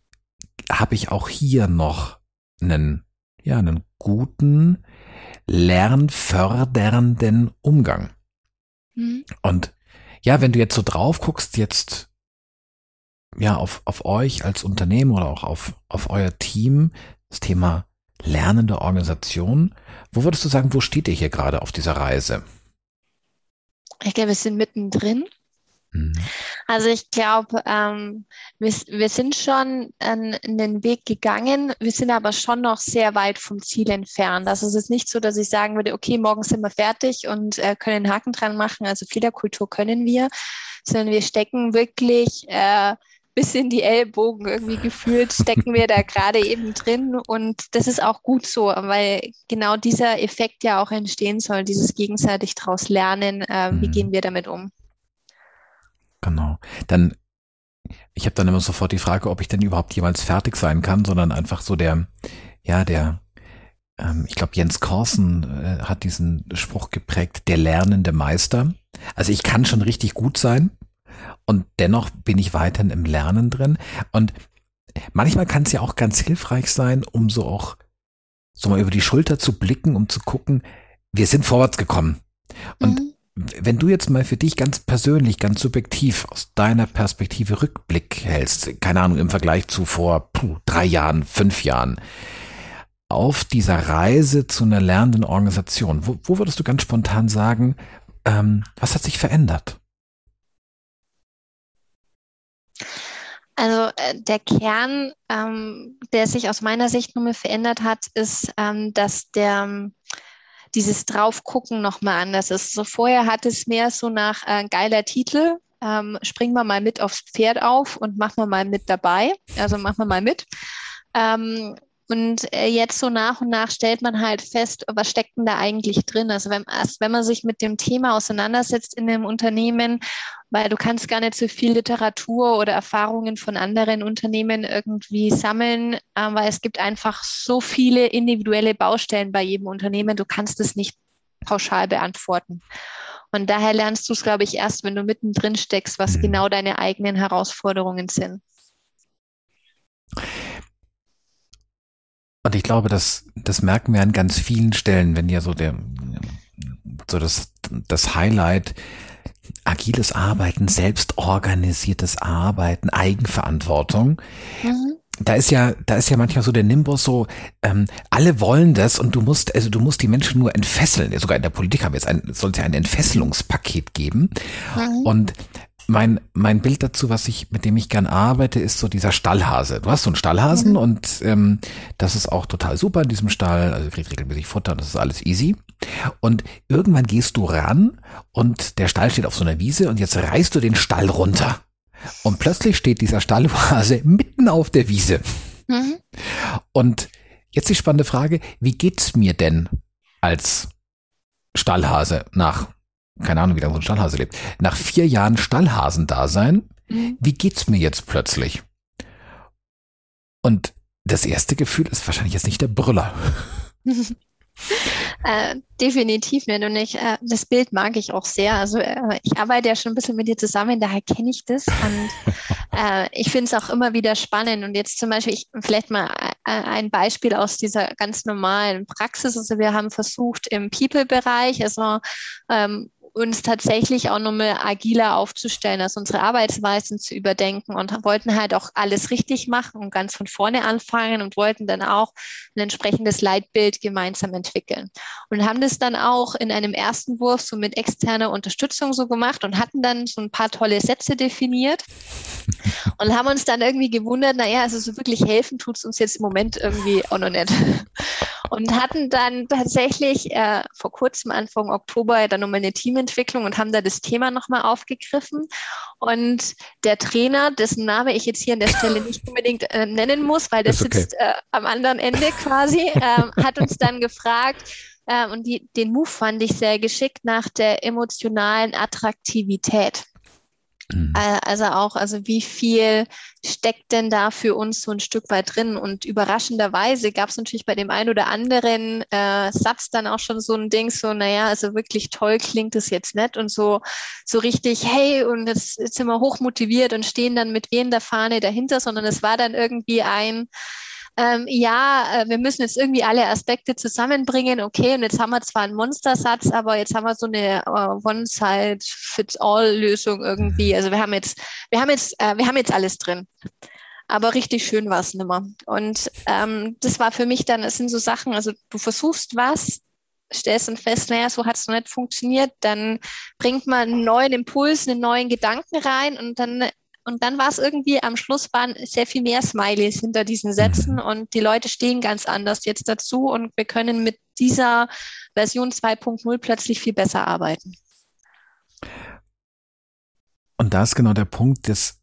habe ich auch hier noch einen, ja, einen guten, lernfördernden Umgang. Mhm. Und ja, wenn du jetzt so drauf guckst, jetzt ja auf, auf euch als Unternehmen oder auch auf, auf euer Team, das Thema lernende Organisation, wo würdest du sagen, wo steht ihr hier gerade auf dieser Reise? Ich glaube, wir sind mittendrin. Mhm. Also ich glaube, ähm, wir, wir sind schon an, an den Weg gegangen, wir sind aber schon noch sehr weit vom Ziel entfernt. Also es ist nicht so, dass ich sagen würde, okay, morgen sind wir fertig und äh, können einen Haken dran machen. Also Fehlerkultur können wir, sondern wir stecken wirklich äh, bis in die Ellbogen irgendwie gefühlt, stecken wir da gerade eben drin. Und das ist auch gut so, weil genau dieser Effekt ja auch entstehen soll, dieses gegenseitig daraus lernen, äh, wie mhm. gehen wir damit um. Genau. Dann, ich habe dann immer sofort die Frage, ob ich denn überhaupt jemals fertig sein kann, sondern einfach so der, ja, der, ähm, ich glaube, Jens Korsen äh, hat diesen Spruch geprägt, der lernende Meister. Also ich kann schon richtig gut sein und dennoch bin ich weiterhin im Lernen drin. Und manchmal kann es ja auch ganz hilfreich sein, um so auch so mal über die Schulter zu blicken, um zu gucken, wir sind vorwärts gekommen. Und mhm wenn du jetzt mal für dich ganz persönlich, ganz subjektiv aus deiner Perspektive Rückblick hältst, keine Ahnung, im Vergleich zu vor puh, drei Jahren, fünf Jahren, auf dieser Reise zu einer lernenden Organisation, wo, wo würdest du ganz spontan sagen, ähm, was hat sich verändert? Also äh, der Kern, ähm, der sich aus meiner Sicht nur mehr verändert hat, ist, ähm, dass der dieses Draufgucken nochmal anders ist. So vorher hat es mehr so nach äh, geiler Titel, ähm, springen wir mal mit aufs Pferd auf und machen wir mal mit dabei. Also machen wir mal mit. Ähm, und äh, jetzt so nach und nach stellt man halt fest, was steckt denn da eigentlich drin? Also wenn, erst wenn man sich mit dem Thema auseinandersetzt in einem Unternehmen, weil du kannst gar nicht so viel Literatur oder Erfahrungen von anderen Unternehmen irgendwie sammeln, äh, weil es gibt einfach so viele individuelle Baustellen bei jedem Unternehmen. Du kannst es nicht pauschal beantworten. Und daher lernst du es, glaube ich, erst, wenn du mittendrin steckst, was mhm. genau deine eigenen Herausforderungen sind. Und ich glaube, das, das merken wir an ganz vielen Stellen, wenn ja so der, so das, das Highlight agiles Arbeiten, selbstorganisiertes Arbeiten, Eigenverantwortung. Mhm. Da ist ja, da ist ja manchmal so der Nimbus so, ähm, alle wollen das und du musst, also du musst die Menschen nur entfesseln. Sogar in der Politik haben wir jetzt ein, soll es ja ein Entfesselungspaket geben. Mhm. Und mein, mein Bild dazu, was ich, mit dem ich gern arbeite, ist so dieser Stallhase. Du hast so einen Stallhasen mhm. und ähm, das ist auch total super in diesem Stall. Also kriegt regelmäßig Futter, das ist alles easy. Und irgendwann gehst du ran und der Stall steht auf so einer Wiese und jetzt reißt du den Stall runter. Und plötzlich steht dieser Stallhase mitten auf der Wiese. Mhm. Und jetzt die spannende Frage, wie geht's mir denn als Stallhase nach keine Ahnung, wie lange so ein Stallhase lebt, nach vier Jahren Stallhasendasein, mhm. wie geht's mir jetzt plötzlich? Und das erste Gefühl ist wahrscheinlich jetzt nicht der Brüller. Äh, definitiv nicht. Und ich, äh, das Bild mag ich auch sehr. Also äh, ich arbeite ja schon ein bisschen mit dir zusammen, daher kenne ich das. Und äh, ich finde es auch immer wieder spannend. Und jetzt zum Beispiel, ich, vielleicht mal äh, ein Beispiel aus dieser ganz normalen Praxis. Also wir haben versucht im People-Bereich, also ähm, uns tatsächlich auch nochmal agiler aufzustellen, also unsere Arbeitsweisen zu überdenken und wollten halt auch alles richtig machen und ganz von vorne anfangen und wollten dann auch ein entsprechendes Leitbild gemeinsam entwickeln. Und haben das dann auch in einem ersten Wurf so mit externer Unterstützung so gemacht und hatten dann so ein paar tolle Sätze definiert und haben uns dann irgendwie gewundert, naja, also so wirklich helfen tut es uns jetzt im Moment irgendwie auch noch nicht. Und hatten dann tatsächlich äh, vor kurzem, Anfang Oktober, dann nochmal eine Team Teamentwicklung und haben da das Thema nochmal aufgegriffen. Und der Trainer, dessen Name ich jetzt hier an der Stelle nicht unbedingt äh, nennen muss, weil der okay. sitzt äh, am anderen Ende quasi, äh, hat uns dann gefragt, äh, und die, den Move fand ich sehr geschickt nach der emotionalen Attraktivität. Mhm. Äh, also auch, also wie viel steckt denn da für uns so ein Stück weit drin? Und überraschenderweise gab es natürlich bei dem einen oder anderen äh, Satz dann auch schon so ein Ding, so, naja, also wirklich toll klingt es jetzt nicht und so, so richtig, hey, und jetzt, jetzt sind wir hochmotiviert und stehen dann mit wehender Fahne dahinter, sondern es war dann irgendwie ein, ähm, ja, äh, wir müssen jetzt irgendwie alle Aspekte zusammenbringen. Okay, und jetzt haben wir zwar einen Monstersatz, aber jetzt haben wir so eine uh, One-Size-Fits-All-Lösung irgendwie. Mhm. Also wir haben jetzt, wir haben jetzt, äh, wir haben jetzt alles drin. Aber richtig schön war es nimmer. Und ähm, das war für mich dann, es sind so Sachen, also du versuchst was, stellst dann fest, naja, so hat es noch nicht funktioniert, dann bringt man einen neuen Impuls, einen neuen Gedanken rein und dann und dann war es irgendwie, am Schluss waren sehr viel mehr Smileys hinter diesen Sätzen mhm. und die Leute stehen ganz anders jetzt dazu und wir können mit dieser Version 2.0 plötzlich viel besser arbeiten. Und da ist genau der Punkt, dass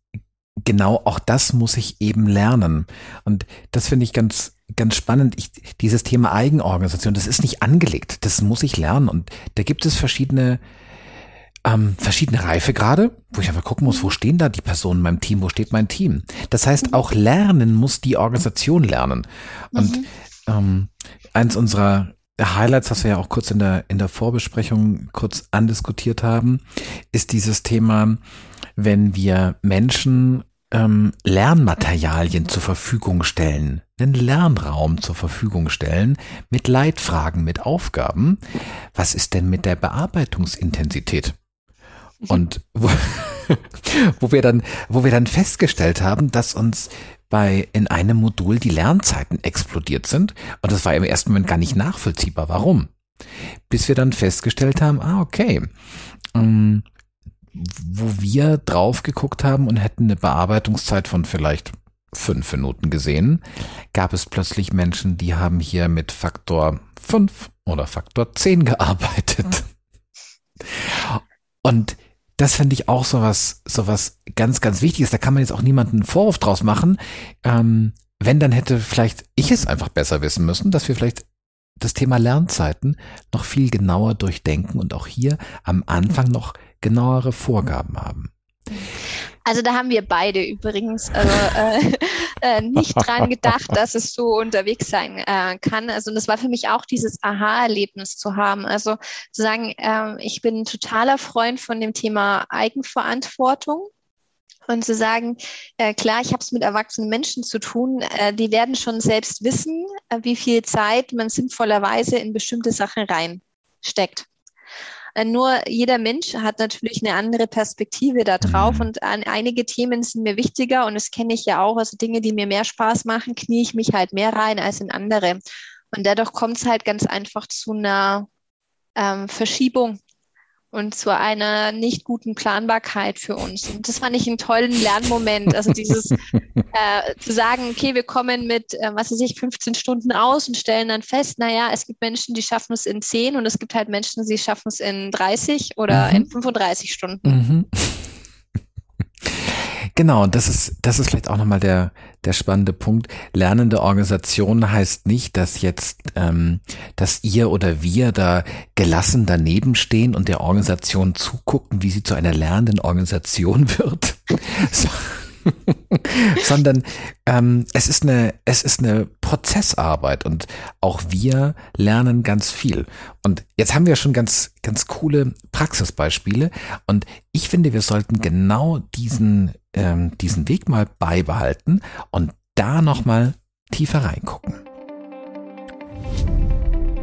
genau auch das muss ich eben lernen. Und das finde ich ganz, ganz spannend. Ich, dieses Thema Eigenorganisation, das ist nicht angelegt. Das muss ich lernen. Und da gibt es verschiedene, ähm, verschiedene Reifegrade, wo ich einfach gucken muss, wo stehen da die Personen in meinem Team, wo steht mein Team. Das heißt, auch lernen muss die Organisation lernen. Und mhm. ähm, eins unserer Highlights, was wir ja auch kurz in der, in der Vorbesprechung kurz andiskutiert haben, ist dieses Thema, wenn wir Menschen ähm, Lernmaterialien zur Verfügung stellen, einen Lernraum zur Verfügung stellen mit Leitfragen, mit Aufgaben. Was ist denn mit der Bearbeitungsintensität? Und wo, wo wir dann, wo wir dann festgestellt haben, dass uns bei in einem Modul die Lernzeiten explodiert sind. Und das war im ersten Moment gar nicht nachvollziehbar. Warum? Bis wir dann festgestellt haben, ah, okay, ähm, wo wir drauf geguckt haben und hätten eine Bearbeitungszeit von vielleicht fünf Minuten gesehen, gab es plötzlich Menschen, die haben hier mit Faktor fünf oder Faktor zehn gearbeitet. Und das finde ich auch so was, so was ganz, ganz Wichtiges. Da kann man jetzt auch niemanden einen Vorwurf draus machen. Ähm, wenn, dann hätte vielleicht ich es einfach besser wissen müssen, dass wir vielleicht das Thema Lernzeiten noch viel genauer durchdenken und auch hier am Anfang noch genauere Vorgaben haben. Also da haben wir beide übrigens also, äh, äh, nicht dran gedacht, dass es so unterwegs sein äh, kann. Also das war für mich auch dieses Aha-Erlebnis zu haben. Also zu sagen, äh, ich bin ein totaler Freund von dem Thema Eigenverantwortung. Und zu sagen, äh, klar, ich habe es mit erwachsenen Menschen zu tun, äh, die werden schon selbst wissen, äh, wie viel Zeit man sinnvollerweise in bestimmte Sachen reinsteckt. Äh, nur jeder Mensch hat natürlich eine andere Perspektive da drauf mhm. und an einige Themen sind mir wichtiger und das kenne ich ja auch. Also Dinge, die mir mehr Spaß machen, knie ich mich halt mehr rein als in andere. Und dadurch kommt es halt ganz einfach zu einer ähm, Verschiebung und zu einer nicht guten Planbarkeit für uns. Und das fand ich einen tollen Lernmoment. Also dieses äh, zu sagen, okay, wir kommen mit, äh, was weiß ich, 15 Stunden aus und stellen dann fest, naja, es gibt Menschen, die schaffen es in 10 und es gibt halt Menschen, die schaffen es in 30 oder mhm. in 35 Stunden. Mhm. Genau, das ist, das ist vielleicht auch nochmal der, der spannende Punkt. Lernende Organisation heißt nicht, dass jetzt, ähm, dass ihr oder wir da gelassen daneben stehen und der Organisation zugucken, wie sie zu einer lernenden Organisation wird. So. sondern ähm, es ist eine es ist eine Prozessarbeit und auch wir lernen ganz viel. Und jetzt haben wir schon ganz ganz coole Praxisbeispiele und ich finde, wir sollten genau diesen ähm, diesen Weg mal beibehalten und da noch mal tiefer reingucken.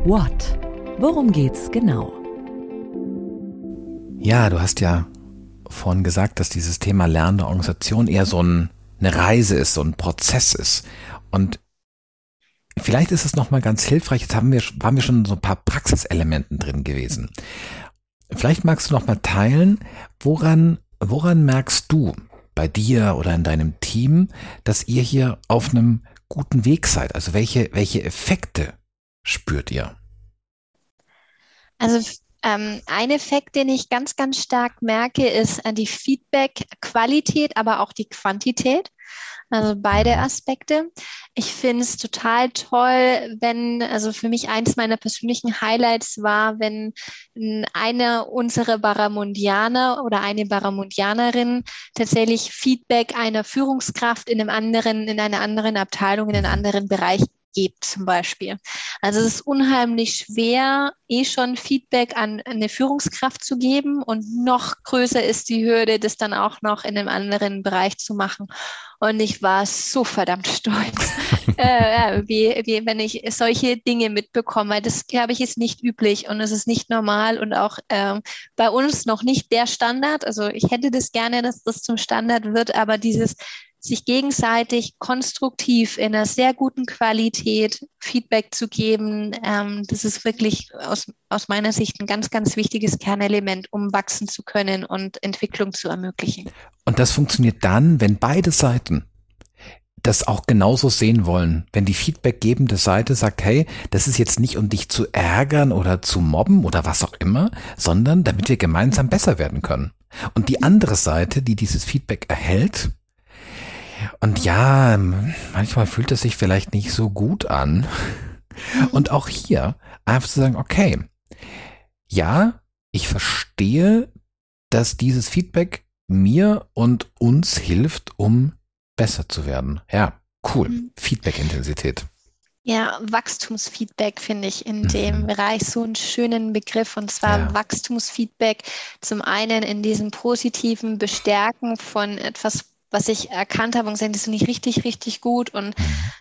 What? Worum geht's genau? Ja, du hast ja vorhin gesagt, dass dieses Thema lernende Organisation eher so ein, eine Reise ist, so ein Prozess ist. Und vielleicht ist es nochmal ganz hilfreich, jetzt haben wir, waren wir schon so ein paar Praxiselementen drin gewesen. Vielleicht magst du nochmal teilen, woran, woran merkst du bei dir oder in deinem Team, dass ihr hier auf einem guten Weg seid? Also welche, welche Effekte spürt ihr? Also ähm, ein Effekt, den ich ganz, ganz stark merke, ist äh, die Feedback-Qualität, aber auch die Quantität. Also beide Aspekte. Ich finde es total toll, wenn, also für mich eins meiner persönlichen Highlights war, wenn eine unserer Baramundianer oder eine Baramundianerin tatsächlich Feedback einer Führungskraft in einem anderen, in einer anderen Abteilung, in einem anderen Bereich gebt zum Beispiel. Also es ist unheimlich schwer, eh schon Feedback an eine Führungskraft zu geben und noch größer ist die Hürde, das dann auch noch in einem anderen Bereich zu machen. Und ich war so verdammt stolz, äh, wie, wie wenn ich solche Dinge mitbekomme. Das, glaube ich, ist nicht üblich und es ist nicht normal und auch äh, bei uns noch nicht der Standard. Also ich hätte das gerne, dass das zum Standard wird, aber dieses sich gegenseitig konstruktiv in einer sehr guten Qualität Feedback zu geben, ähm, das ist wirklich aus, aus meiner Sicht ein ganz, ganz wichtiges Kernelement, um wachsen zu können und Entwicklung zu ermöglichen. Und das funktioniert dann, wenn beide Seiten das auch genauso sehen wollen. Wenn die feedbackgebende Seite sagt, hey, das ist jetzt nicht, um dich zu ärgern oder zu mobben oder was auch immer, sondern damit wir gemeinsam besser werden können. Und die andere Seite, die dieses Feedback erhält, und ja, manchmal fühlt es sich vielleicht nicht so gut an. Und auch hier einfach zu sagen, okay, ja, ich verstehe, dass dieses Feedback mir und uns hilft, um besser zu werden. Ja, cool. Mhm. Feedback-Intensität. Ja, Wachstumsfeedback finde ich in dem mhm. Bereich so einen schönen Begriff und zwar ja. Wachstumsfeedback zum einen in diesem positiven Bestärken von etwas was ich erkannt habe und gesagt, das finde ich richtig, richtig gut und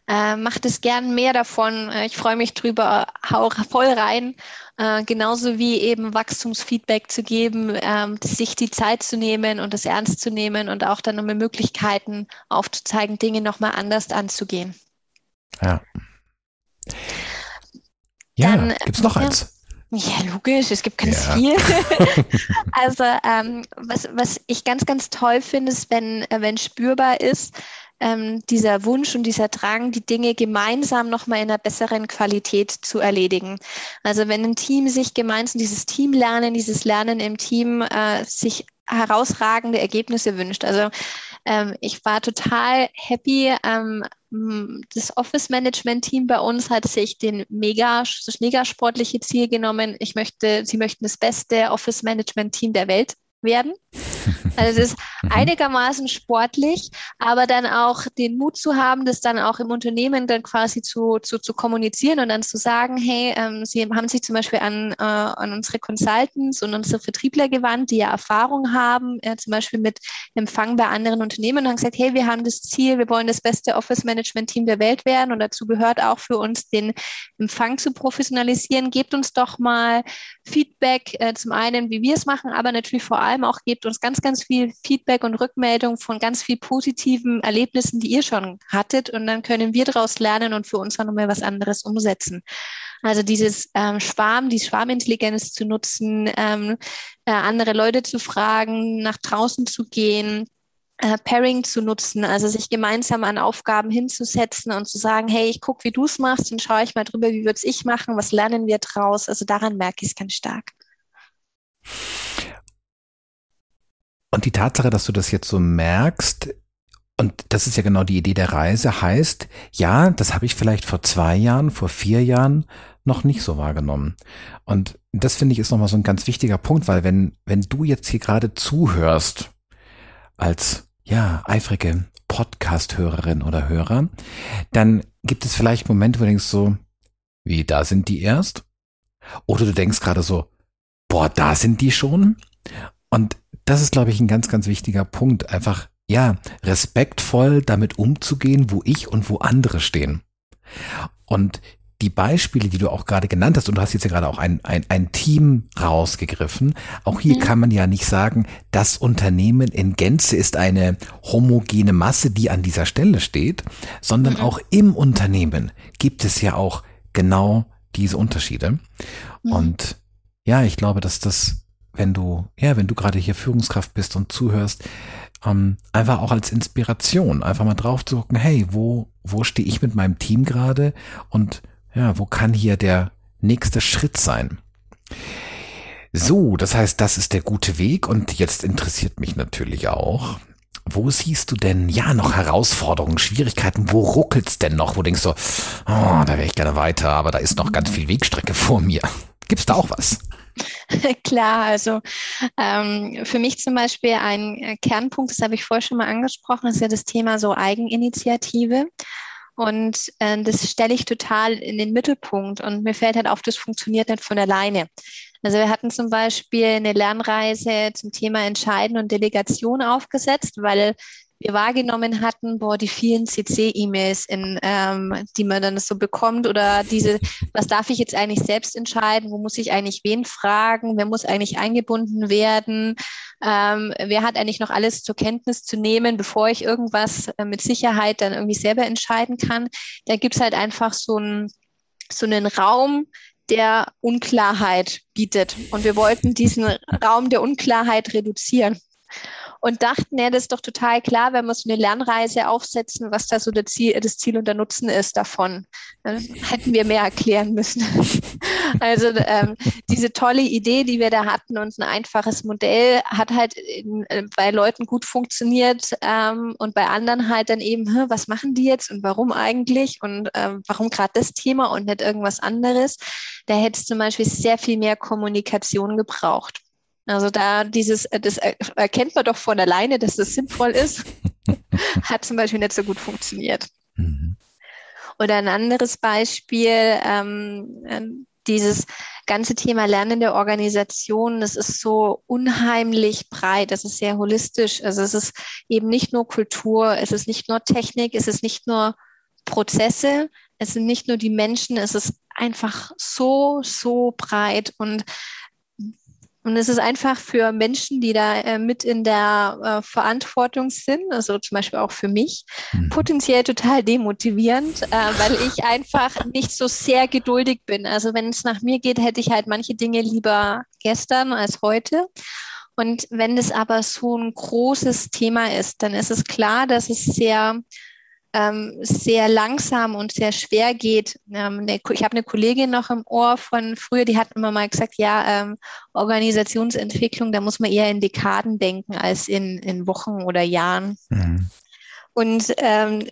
äh, macht es gern mehr davon. Äh, ich freue mich drüber, hau voll rein. Äh, genauso wie eben Wachstumsfeedback zu geben, ähm, sich die Zeit zu nehmen und das ernst zu nehmen und auch dann nochmal Möglichkeiten aufzuzeigen, Dinge nochmal anders anzugehen. Ja. Ja, gibt es noch ja. eins? Ja, logisch, es gibt ganz ja. viel. also ähm, was, was ich ganz, ganz toll finde, ist, wenn, äh, wenn spürbar ist, ähm, dieser Wunsch und dieser Drang, die Dinge gemeinsam nochmal in einer besseren Qualität zu erledigen. Also wenn ein Team sich gemeinsam dieses Teamlernen, dieses Lernen im Team äh, sich herausragende Ergebnisse wünscht. Also ähm, ich war total happy. Ähm, das Office Management Team bei uns hat sich den mega, das mega sportliche Ziel genommen. Ich möchte, sie möchten das beste Office Management Team der Welt werden. Also es ist mhm. einigermaßen sportlich, aber dann auch den Mut zu haben, das dann auch im Unternehmen dann quasi zu, zu, zu kommunizieren und dann zu sagen, hey, ähm, Sie haben sich zum Beispiel an, äh, an unsere Consultants und unsere Vertriebler gewandt, die ja Erfahrung haben, äh, zum Beispiel mit Empfang bei anderen Unternehmen und haben gesagt, hey, wir haben das Ziel, wir wollen das beste Office-Management-Team der Welt werden und dazu gehört auch für uns, den Empfang zu professionalisieren. Gebt uns doch mal Feedback, äh, zum einen, wie wir es machen, aber natürlich vor allem auch gebt uns ganz, ganz viel Feedback und Rückmeldung von ganz viel positiven Erlebnissen, die ihr schon hattet. Und dann können wir daraus lernen und für uns auch nochmal was anderes umsetzen. Also dieses ähm, Schwarm, die Schwarmintelligenz zu nutzen, ähm, äh, andere Leute zu fragen, nach draußen zu gehen, äh, Pairing zu nutzen, also sich gemeinsam an Aufgaben hinzusetzen und zu sagen, hey, ich gucke, wie du es machst und schaue ich mal drüber, wie würde es ich machen, was lernen wir draus. Also daran merke ich es ganz stark. Und die Tatsache, dass du das jetzt so merkst, und das ist ja genau die Idee der Reise, heißt, ja, das habe ich vielleicht vor zwei Jahren, vor vier Jahren noch nicht so wahrgenommen. Und das finde ich ist nochmal so ein ganz wichtiger Punkt, weil wenn, wenn du jetzt hier gerade zuhörst, als, ja, eifrige Podcast-Hörerin oder Hörer, dann gibt es vielleicht Momente, wo du denkst so, wie, da sind die erst? Oder du denkst gerade so, boah, da sind die schon? Und das ist, glaube ich, ein ganz, ganz wichtiger Punkt. Einfach, ja, respektvoll damit umzugehen, wo ich und wo andere stehen. Und die Beispiele, die du auch gerade genannt hast, und du hast jetzt ja gerade auch ein, ein, ein Team rausgegriffen, auch hier mhm. kann man ja nicht sagen, das Unternehmen in Gänze ist eine homogene Masse, die an dieser Stelle steht, sondern mhm. auch im Unternehmen gibt es ja auch genau diese Unterschiede. Mhm. Und ja, ich glaube, dass das wenn du, ja, wenn du gerade hier Führungskraft bist und zuhörst, ähm, einfach auch als Inspiration, einfach mal drauf zu gucken, hey, wo, wo stehe ich mit meinem Team gerade und ja, wo kann hier der nächste Schritt sein? So, das heißt, das ist der gute Weg und jetzt interessiert mich natürlich auch, wo siehst du denn ja noch Herausforderungen, Schwierigkeiten? Wo ruckelt's denn noch? Wo denkst du, oh, da wäre ich gerne weiter, aber da ist noch ganz viel Wegstrecke vor mir. Gibt's da auch was? Klar, also ähm, für mich zum Beispiel ein äh, Kernpunkt, das habe ich vorher schon mal angesprochen, ist ja das Thema so Eigeninitiative. Und äh, das stelle ich total in den Mittelpunkt. Und mir fällt halt auf, das funktioniert nicht von alleine. Also wir hatten zum Beispiel eine Lernreise zum Thema Entscheiden und Delegation aufgesetzt, weil wir wahrgenommen hatten, boah, die vielen CC-E-Mails, ähm, die man dann so bekommt oder diese, was darf ich jetzt eigentlich selbst entscheiden, wo muss ich eigentlich wen fragen, wer muss eigentlich eingebunden werden, ähm, wer hat eigentlich noch alles zur Kenntnis zu nehmen, bevor ich irgendwas äh, mit Sicherheit dann irgendwie selber entscheiden kann. Da gibt's halt einfach so ein so einen Raum, der Unklarheit bietet. Und wir wollten diesen Raum der Unklarheit reduzieren und dachten, ja, das ist doch total klar, wenn wir so eine Lernreise aufsetzen, was da so das Ziel, das Ziel und der Nutzen ist davon. Dann hätten wir mehr erklären müssen. also ähm, diese tolle Idee, die wir da hatten und ein einfaches Modell hat halt in, äh, bei Leuten gut funktioniert ähm, und bei anderen halt dann eben, was machen die jetzt und warum eigentlich und ähm, warum gerade das Thema und nicht irgendwas anderes. Da hätte es zum Beispiel sehr viel mehr Kommunikation gebraucht. Also da dieses, äh, das erkennt man doch von alleine, dass das sinnvoll ist, hat zum Beispiel nicht so gut funktioniert. Mhm. Oder ein anderes Beispiel, ähm, äh, dieses ganze Thema lernende Organisation, das ist so unheimlich breit, das ist sehr holistisch. Also es ist eben nicht nur Kultur, es ist nicht nur Technik, es ist nicht nur Prozesse, es sind nicht nur die Menschen, es ist einfach so, so breit und und es ist einfach für Menschen, die da äh, mit in der äh, Verantwortung sind, also zum Beispiel auch für mich, mhm. potenziell total demotivierend, äh, weil ich einfach nicht so sehr geduldig bin. Also wenn es nach mir geht, hätte ich halt manche Dinge lieber gestern als heute. Und wenn es aber so ein großes Thema ist, dann ist es klar, dass es sehr ähm, sehr langsam und sehr schwer geht. Ähm, eine, ich habe eine Kollegin noch im Ohr von früher, die hat immer mal gesagt, ja, ähm, Organisationsentwicklung, da muss man eher in Dekaden denken als in, in Wochen oder Jahren. Mhm. Und ähm,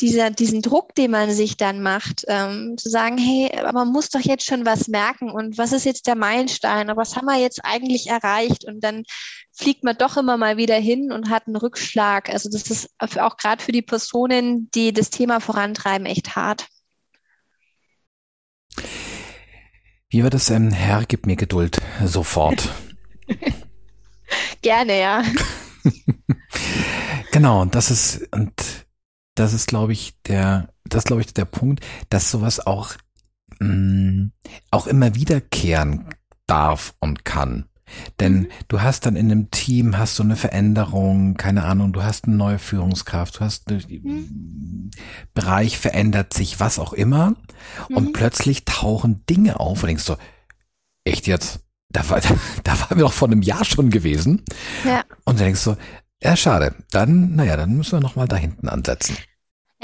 dieser, diesen Druck, den man sich dann macht, ähm, zu sagen, hey, aber man muss doch jetzt schon was merken und was ist jetzt der Meilenstein und was haben wir jetzt eigentlich erreicht und dann fliegt man doch immer mal wieder hin und hat einen Rückschlag. Also das ist auch gerade für die Personen, die das Thema vorantreiben, echt hart. Wie wird es, ähm, Herr, gib mir Geduld sofort. Gerne, ja. genau, und das ist, und das ist, glaube ich, der, das glaube ich, der Punkt, dass sowas auch, mh, mm, auch immer wiederkehren darf und kann. Denn mhm. du hast dann in einem Team, hast du eine Veränderung, keine Ahnung, du hast eine neue Führungskraft, du hast, mhm. Bereich verändert sich, was auch immer. Mhm. Und plötzlich tauchen Dinge auf und denkst so, echt jetzt? Da war, da, da waren wir doch vor einem Jahr schon gewesen. Ja. Und dann denkst du, ja, schade. Dann, naja, dann müssen wir nochmal da hinten ansetzen.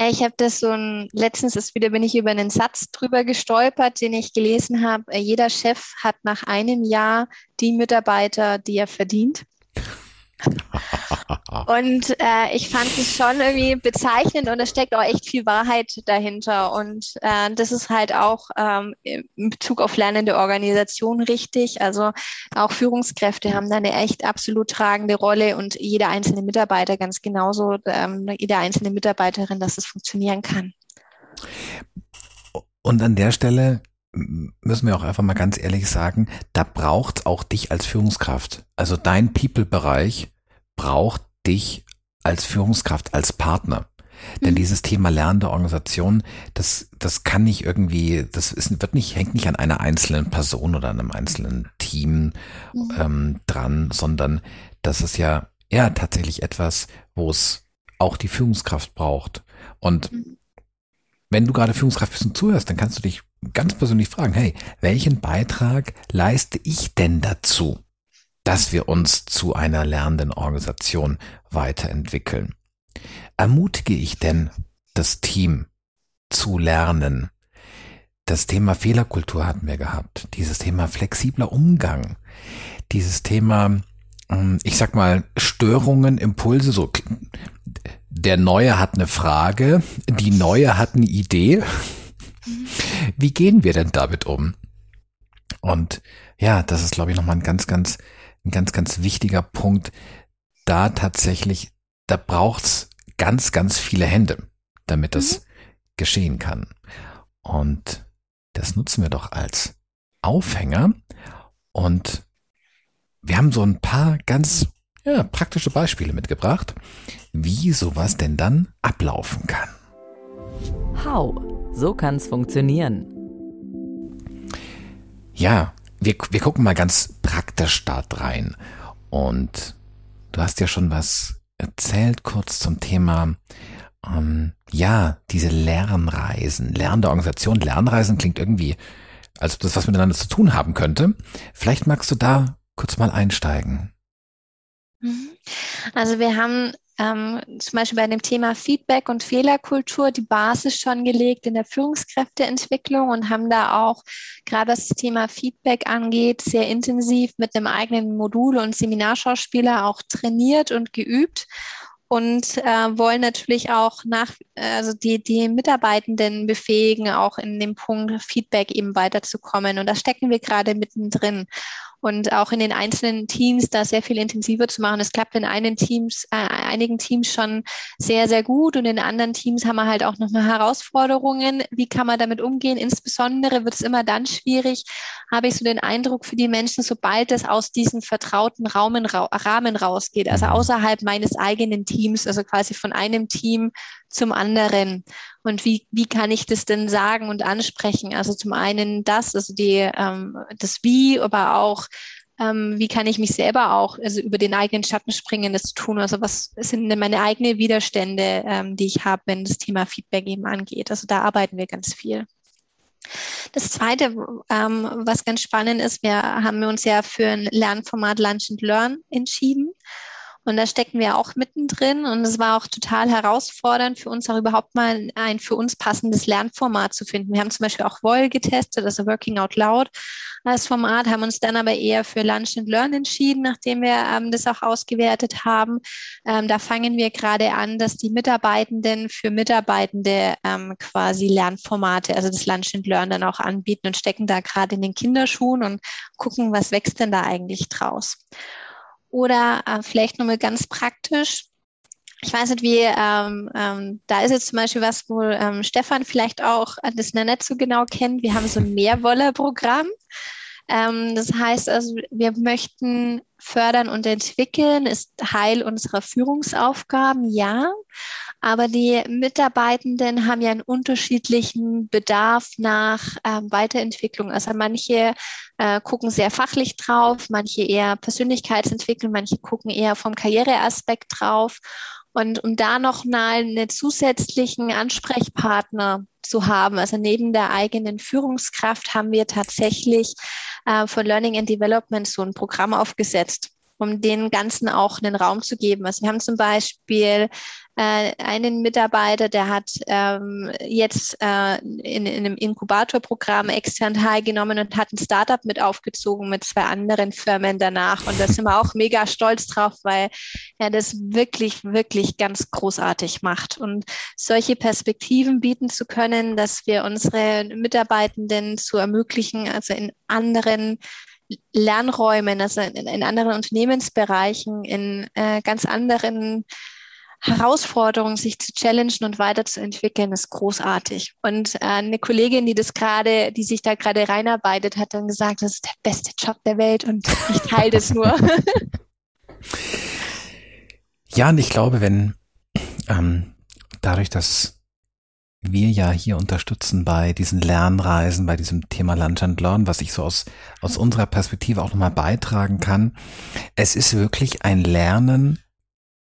Ich habe das so ein, letztens ist wieder, bin ich über einen Satz drüber gestolpert, den ich gelesen habe. Äh, jeder Chef hat nach einem Jahr die Mitarbeiter, die er verdient. und äh, ich fand es schon irgendwie bezeichnend und es steckt auch echt viel Wahrheit dahinter. Und äh, das ist halt auch ähm, in Bezug auf lernende Organisation richtig. Also auch Führungskräfte haben da eine echt absolut tragende Rolle und jeder einzelne Mitarbeiter ganz genauso, ähm, jede einzelne Mitarbeiterin, dass es funktionieren kann. Und an der Stelle müssen wir auch einfach mal ganz ehrlich sagen, da braucht auch dich als Führungskraft. Also dein People-Bereich braucht dich als Führungskraft, als Partner. Denn mhm. dieses Thema lernende Organisation, das, das kann nicht irgendwie, das ist, wird nicht, hängt nicht an einer einzelnen Person oder einem einzelnen Team mhm. ähm, dran, sondern das ist ja, ja tatsächlich etwas, wo es auch die Führungskraft braucht. Und mhm. wenn du gerade Führungskraft bist und zuhörst, dann kannst du dich ganz persönlich fragen, hey, welchen Beitrag leiste ich denn dazu, dass wir uns zu einer lernenden Organisation weiterentwickeln? Ermutige ich denn das Team zu lernen? Das Thema Fehlerkultur hatten wir gehabt, dieses Thema flexibler Umgang, dieses Thema, ähm, ich sag mal, Störungen, Impulse, so der Neue hat eine Frage, die Neue hat eine Idee wie gehen wir denn damit um? Und ja, das ist, glaube ich, nochmal ein ganz, ganz, ein ganz, ganz wichtiger Punkt. Da tatsächlich, da braucht's ganz, ganz viele Hände. damit das mhm. geschehen kann. Und das nutzen wir doch als Aufhänger. Und wir haben so ein paar ganz ja, praktische Beispiele mitgebracht, wie sowas denn dann ablaufen kann. How? So kann es funktionieren. Ja, wir, wir gucken mal ganz praktisch da rein. Und du hast ja schon was erzählt, kurz zum Thema, ähm, ja, diese Lernreisen, lernende Organisation. Lernreisen klingt irgendwie, als ob das was miteinander zu tun haben könnte. Vielleicht magst du da kurz mal einsteigen. Mhm. Also wir haben ähm, zum Beispiel bei dem Thema Feedback und Fehlerkultur die Basis schon gelegt in der Führungskräfteentwicklung und haben da auch gerade was das Thema Feedback angeht, sehr intensiv mit einem eigenen Modul und Seminarschauspieler auch trainiert und geübt und äh, wollen natürlich auch nach, also die, die Mitarbeitenden befähigen, auch in dem Punkt Feedback eben weiterzukommen. Und da stecken wir gerade mittendrin und auch in den einzelnen Teams da sehr viel intensiver zu machen. Es klappt in einigen Teams, äh, einigen Teams schon sehr, sehr gut und in anderen Teams haben wir halt auch nochmal Herausforderungen. Wie kann man damit umgehen? Insbesondere wird es immer dann schwierig, habe ich so den Eindruck für die Menschen, sobald es aus diesem vertrauten Raumen, Rahmen rausgeht, also außerhalb meines eigenen Teams, also quasi von einem Team zum anderen. Und wie, wie kann ich das denn sagen und ansprechen? Also zum einen das, also die, ähm, das Wie, aber auch ähm, wie kann ich mich selber auch also über den eigenen Schatten springen, das tun? Also was sind denn meine eigenen Widerstände, ähm, die ich habe, wenn das Thema Feedback eben angeht? Also da arbeiten wir ganz viel. Das Zweite, ähm, was ganz spannend ist, wir haben uns ja für ein Lernformat Lunch and Learn entschieden. Und da stecken wir auch mittendrin. Und es war auch total herausfordernd für uns auch überhaupt mal ein für uns passendes Lernformat zu finden. Wir haben zum Beispiel auch Woll getestet, also Working Out Loud als Format, haben uns dann aber eher für Lunch and Learn entschieden, nachdem wir ähm, das auch ausgewertet haben. Ähm, da fangen wir gerade an, dass die Mitarbeitenden für Mitarbeitende ähm, quasi Lernformate, also das Lunch and Learn dann auch anbieten und stecken da gerade in den Kinderschuhen und gucken, was wächst denn da eigentlich draus. Oder äh, vielleicht nochmal ganz praktisch. Ich weiß nicht, wie, ähm, ähm, da ist jetzt zum Beispiel was, wo ähm, Stefan vielleicht auch das noch nicht so genau kennt. Wir haben so ein Mehrwoller-Programm. Ähm, das heißt also, wir möchten fördern und entwickeln, ist Teil unserer Führungsaufgaben, ja. Aber die Mitarbeitenden haben ja einen unterschiedlichen Bedarf nach ähm, Weiterentwicklung. Also manche äh, gucken sehr fachlich drauf, manche eher Persönlichkeitsentwicklung, manche gucken eher vom Karriereaspekt drauf. Und um da noch mal einen zusätzlichen Ansprechpartner zu haben, also neben der eigenen Führungskraft haben wir tatsächlich äh, von Learning and Development so ein Programm aufgesetzt um den Ganzen auch einen Raum zu geben. Also wir haben zum Beispiel äh, einen Mitarbeiter, der hat ähm, jetzt äh, in, in einem Inkubatorprogramm extern teilgenommen und hat ein Startup mit aufgezogen mit zwei anderen Firmen danach. Und da sind wir auch mega stolz drauf, weil er das wirklich, wirklich ganz großartig macht. Und solche Perspektiven bieten zu können, dass wir unsere Mitarbeitenden zu ermöglichen, also in anderen Lernräumen, also in, in anderen Unternehmensbereichen, in äh, ganz anderen Herausforderungen, sich zu challengen und weiterzuentwickeln, ist großartig. Und äh, eine Kollegin, die das gerade, die sich da gerade reinarbeitet, hat dann gesagt, das ist der beste Job der Welt und ich teile das nur. ja, und ich glaube, wenn ähm, dadurch, dass wir ja hier unterstützen bei diesen Lernreisen, bei diesem Thema Lunch and Learn, was ich so aus, aus unserer Perspektive auch nochmal beitragen kann. Es ist wirklich ein Lernen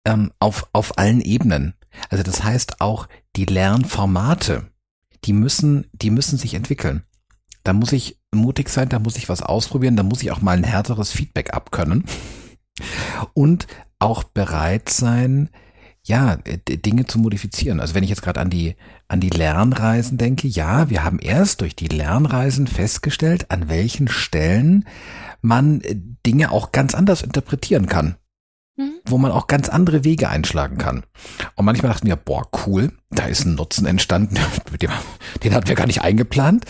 ähm, auf, auf allen Ebenen. Also das heißt auch die Lernformate, die müssen, die müssen sich entwickeln. Da muss ich mutig sein, da muss ich was ausprobieren, da muss ich auch mal ein härteres Feedback abkönnen und auch bereit sein, ja, Dinge zu modifizieren. Also wenn ich jetzt gerade an die, an die Lernreisen denke, ja, wir haben erst durch die Lernreisen festgestellt, an welchen Stellen man äh, Dinge auch ganz anders interpretieren kann. Mhm. Wo man auch ganz andere Wege einschlagen kann. Und manchmal dachten wir, boah, cool, da ist ein Nutzen entstanden, den, den hatten wir gar nicht eingeplant.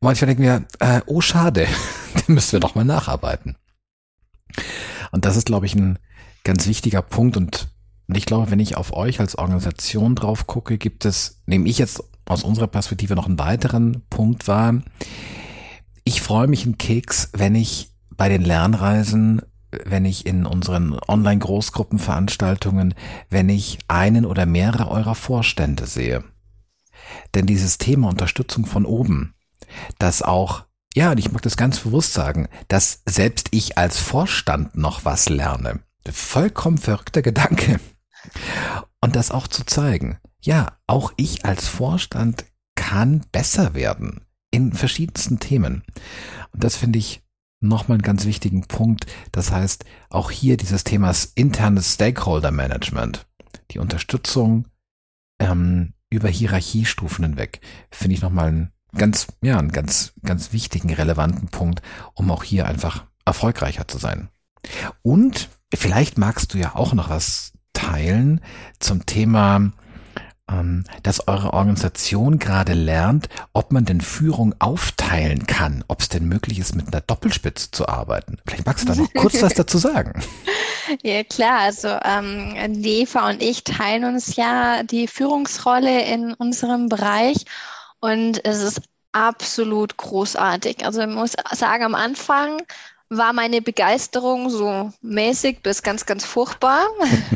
Und manchmal denken wir, äh, oh schade, den müssen wir doch mal nacharbeiten. Und das ist, glaube ich, ein ganz wichtiger Punkt und Und ich glaube, wenn ich auf euch als Organisation drauf gucke, gibt es, nehme ich jetzt aus unserer Perspektive noch einen weiteren Punkt wahr. Ich freue mich einen Keks, wenn ich bei den Lernreisen, wenn ich in unseren Online-Großgruppenveranstaltungen, wenn ich einen oder mehrere eurer Vorstände sehe. Denn dieses Thema Unterstützung von oben, das auch ja, und ich mag das ganz bewusst sagen, dass selbst ich als Vorstand noch was lerne. Vollkommen verrückter Gedanke. Und das auch zu zeigen. Ja, auch ich als Vorstand kann besser werden in verschiedensten Themen. Und das finde ich nochmal einen ganz wichtigen Punkt. Das heißt, auch hier dieses Thema internes Stakeholder Management, die Unterstützung ähm, über Hierarchiestufen hinweg, finde ich nochmal einen ganz, ja, einen ganz, ganz wichtigen, relevanten Punkt, um auch hier einfach erfolgreicher zu sein. Und vielleicht magst du ja auch noch was teilen zum Thema, ähm, dass eure Organisation gerade lernt, ob man denn Führung aufteilen kann, ob es denn möglich ist, mit einer Doppelspitze zu arbeiten. Vielleicht magst du da noch kurz was dazu sagen. Ja klar, also ähm, Eva und ich teilen uns ja die Führungsrolle in unserem Bereich und es ist absolut großartig. Also ich muss sagen, am Anfang war meine Begeisterung so mäßig bis ganz, ganz furchtbar.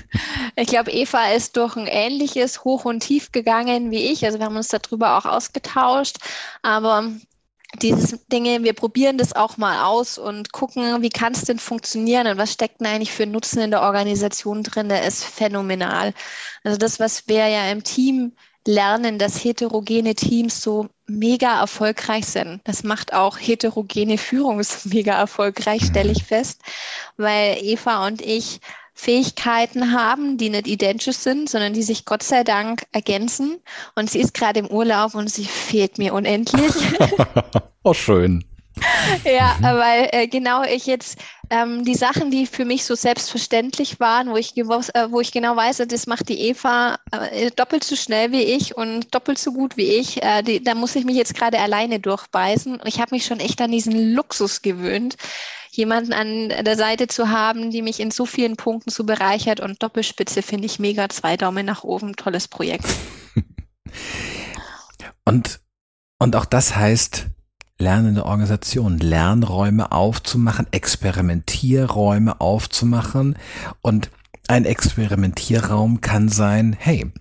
ich glaube, Eva ist durch ein ähnliches Hoch und Tief gegangen wie ich. Also wir haben uns darüber auch ausgetauscht. Aber diese Dinge, wir probieren das auch mal aus und gucken, wie kann es denn funktionieren und was steckt denn eigentlich für Nutzen in der Organisation drin, der ist phänomenal. Also das, was wir ja im Team lernen, dass heterogene Teams so mega erfolgreich sind. Das macht auch heterogene Führung mega erfolgreich, stelle ich fest, weil Eva und ich Fähigkeiten haben, die nicht identisch sind, sondern die sich Gott sei Dank ergänzen. Und sie ist gerade im Urlaub und sie fehlt mir unendlich. oh, schön. Ja, weil äh, genau ich jetzt ähm, die Sachen, die für mich so selbstverständlich waren, wo ich, äh, wo ich genau weiß, das macht die Eva äh, doppelt so schnell wie ich und doppelt so gut wie ich, äh, die, da muss ich mich jetzt gerade alleine durchbeißen. Und ich habe mich schon echt an diesen Luxus gewöhnt, jemanden an der Seite zu haben, die mich in so vielen Punkten so bereichert. Und Doppelspitze finde ich mega, zwei Daumen nach oben, tolles Projekt. und, und auch das heißt, lernende Organisation, Lernräume aufzumachen, Experimentierräume aufzumachen. Und ein Experimentierraum kann sein, hey,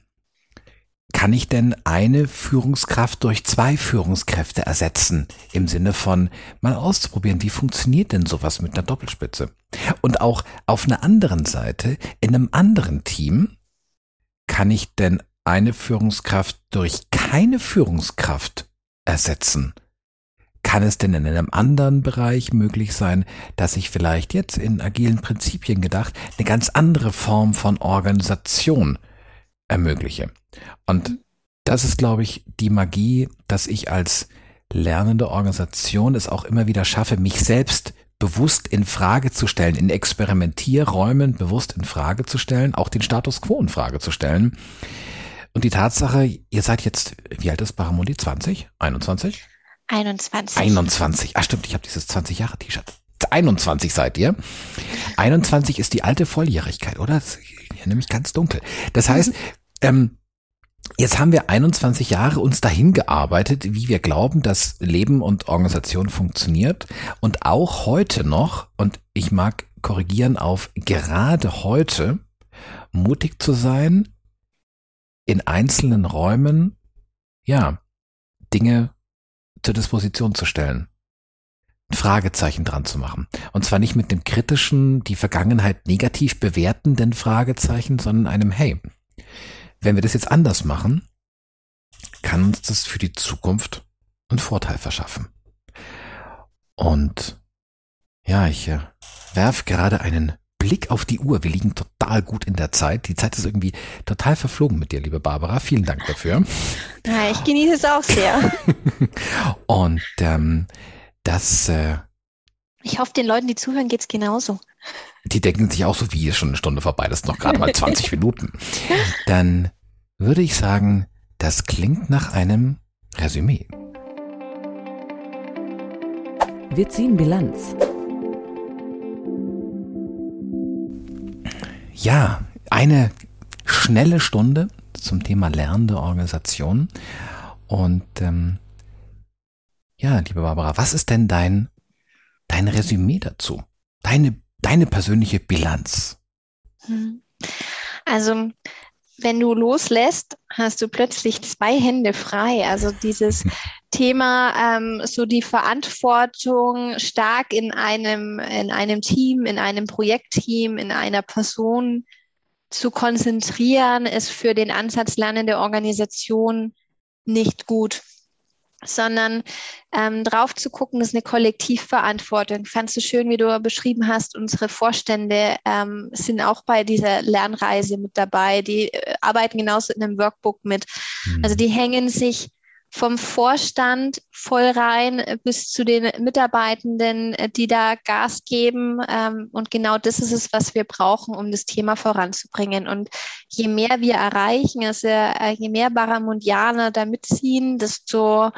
kann ich denn eine Führungskraft durch zwei Führungskräfte ersetzen? Im Sinne von mal auszuprobieren, wie funktioniert denn sowas mit einer Doppelspitze? Und auch auf einer anderen Seite, in einem anderen Team, kann ich denn eine Führungskraft durch keine Führungskraft ersetzen? Kann es denn in einem anderen Bereich möglich sein, dass ich vielleicht jetzt in agilen Prinzipien gedacht eine ganz andere Form von Organisation ermögliche? Und das ist, glaube ich, die Magie, dass ich als lernende Organisation es auch immer wieder schaffe, mich selbst bewusst in Frage zu stellen, in Experimentierräumen bewusst in Frage zu stellen, auch den Status quo in Frage zu stellen. Und die Tatsache, ihr seid jetzt, wie alt ist Baramundi? 20? 21? 21. 21. Ah, stimmt, ich habe dieses 20 Jahre T-Shirt. 21 seid ihr. 21 ist die alte Volljährigkeit, oder? Das ist hier nämlich ganz dunkel. Das heißt, ähm, jetzt haben wir 21 Jahre uns dahin gearbeitet, wie wir glauben, dass Leben und Organisation funktioniert. Und auch heute noch, und ich mag korrigieren auf gerade heute, mutig zu sein, in einzelnen Räumen, ja, Dinge zur Disposition zu stellen. Ein Fragezeichen dran zu machen. Und zwar nicht mit dem kritischen, die Vergangenheit negativ bewertenden Fragezeichen, sondern einem, hey, wenn wir das jetzt anders machen, kann uns das für die Zukunft einen Vorteil verschaffen. Und ja, ich äh, werf gerade einen Blick auf die Uhr. Wir liegen total gut in der Zeit. Die Zeit ist irgendwie total verflogen mit dir, liebe Barbara. Vielen Dank dafür. Ja, ich genieße es auch sehr. Und ähm, das. Äh, ich hoffe, den Leuten, die zuhören, geht's genauso. Die denken sich auch so, wie ist schon eine Stunde vorbei, das ist noch gerade mal 20 Minuten. Dann würde ich sagen, das klingt nach einem Resümee. Wir ziehen Bilanz. Ja, eine schnelle Stunde zum Thema lernende Organisation. Und ähm, ja, liebe Barbara, was ist denn dein, dein Resümee dazu? Deine, deine persönliche Bilanz? Hm. Also wenn du loslässt, hast du plötzlich zwei Hände frei. Also dieses hm. Thema, ähm, so die Verantwortung stark in einem, in einem Team, in einem Projektteam, in einer Person zu konzentrieren, ist für den Ansatz lernende Organisation nicht gut sondern ähm, drauf zu gucken, das ist eine Kollektivverantwortung. Fandst du schön, wie du beschrieben hast, unsere Vorstände ähm, sind auch bei dieser Lernreise mit dabei, die äh, arbeiten genauso in einem Workbook mit. Mhm. Also die hängen sich vom Vorstand voll rein bis zu den Mitarbeitenden, äh, die da Gas geben. Ähm, und genau das ist es, was wir brauchen, um das Thema voranzubringen. Und je mehr wir erreichen, also äh, je mehr Baramundianer da mitziehen, desto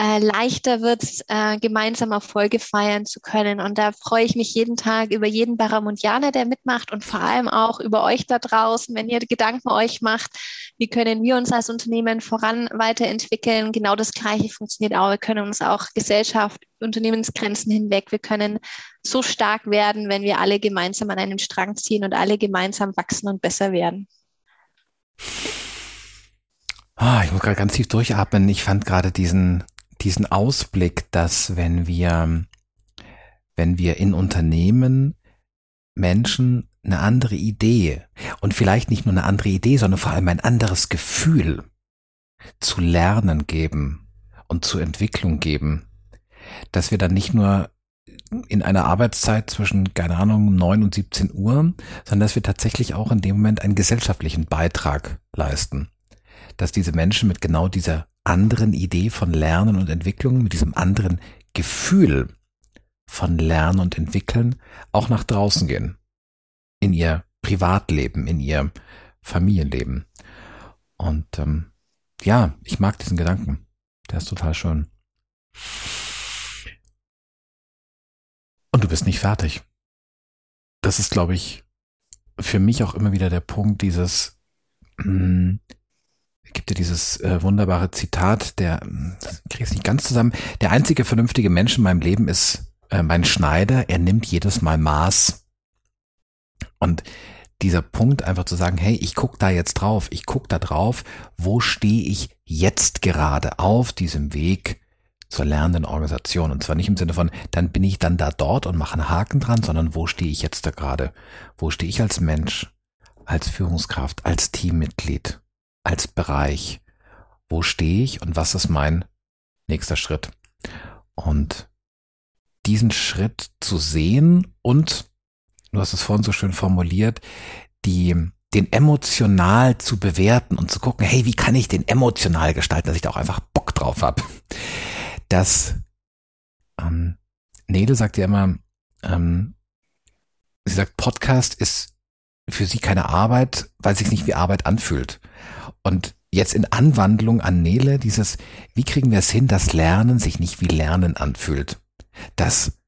äh, leichter wird es, äh, gemeinsam Erfolge feiern zu können. Und da freue ich mich jeden Tag über jeden Baramundianer, der mitmacht und vor allem auch über euch da draußen, wenn ihr Gedanken euch macht, wie können wir uns als Unternehmen voran weiterentwickeln. Genau das Gleiche funktioniert auch. Wir können uns auch Gesellschaft, Unternehmensgrenzen hinweg, wir können so stark werden, wenn wir alle gemeinsam an einem Strang ziehen und alle gemeinsam wachsen und besser werden. Ah, ich muss gerade ganz tief durchatmen. Ich fand gerade diesen, diesen Ausblick, dass wenn wir, wenn wir in Unternehmen Menschen eine andere Idee und vielleicht nicht nur eine andere Idee, sondern vor allem ein anderes Gefühl zu lernen geben und zur Entwicklung geben, dass wir dann nicht nur in einer Arbeitszeit zwischen, keine Ahnung, 9 und 17 Uhr, sondern dass wir tatsächlich auch in dem Moment einen gesellschaftlichen Beitrag leisten. Dass diese Menschen mit genau dieser anderen Idee von Lernen und Entwicklung, mit diesem anderen Gefühl von Lernen und Entwickeln auch nach draußen gehen. In ihr Privatleben, in ihr Familienleben. Und ähm, ja, ich mag diesen Gedanken. Der ist total schön. Und du bist nicht fertig. Das ist, glaube ich, für mich auch immer wieder der Punkt dieses, hm, gibt ja dieses äh, wunderbare Zitat, der, kriege ich nicht ganz zusammen, der einzige vernünftige Mensch in meinem Leben ist äh, mein Schneider, er nimmt jedes Mal Maß. Und dieser Punkt einfach zu sagen, hey, ich guck da jetzt drauf, ich guck da drauf, wo stehe ich jetzt gerade auf diesem Weg zur lernenden Organisation? Und zwar nicht im Sinne von, dann bin ich dann da dort und mache einen Haken dran, sondern wo stehe ich jetzt da gerade? Wo stehe ich als Mensch, als Führungskraft, als Teammitglied? Als Bereich. Wo stehe ich und was ist mein nächster Schritt? Und diesen Schritt zu sehen und, du hast es vorhin so schön formuliert, die, den emotional zu bewerten und zu gucken, hey, wie kann ich den emotional gestalten, dass ich da auch einfach Bock drauf habe. Das, ähm, Nele sagt ja immer, ähm, sie sagt, Podcast ist für sie keine Arbeit, weil es sich nicht wie Arbeit anfühlt. Und jetzt in Anwandlung an Nele dieses, wie kriegen wir es hin, dass Lernen sich nicht wie Lernen anfühlt? Dass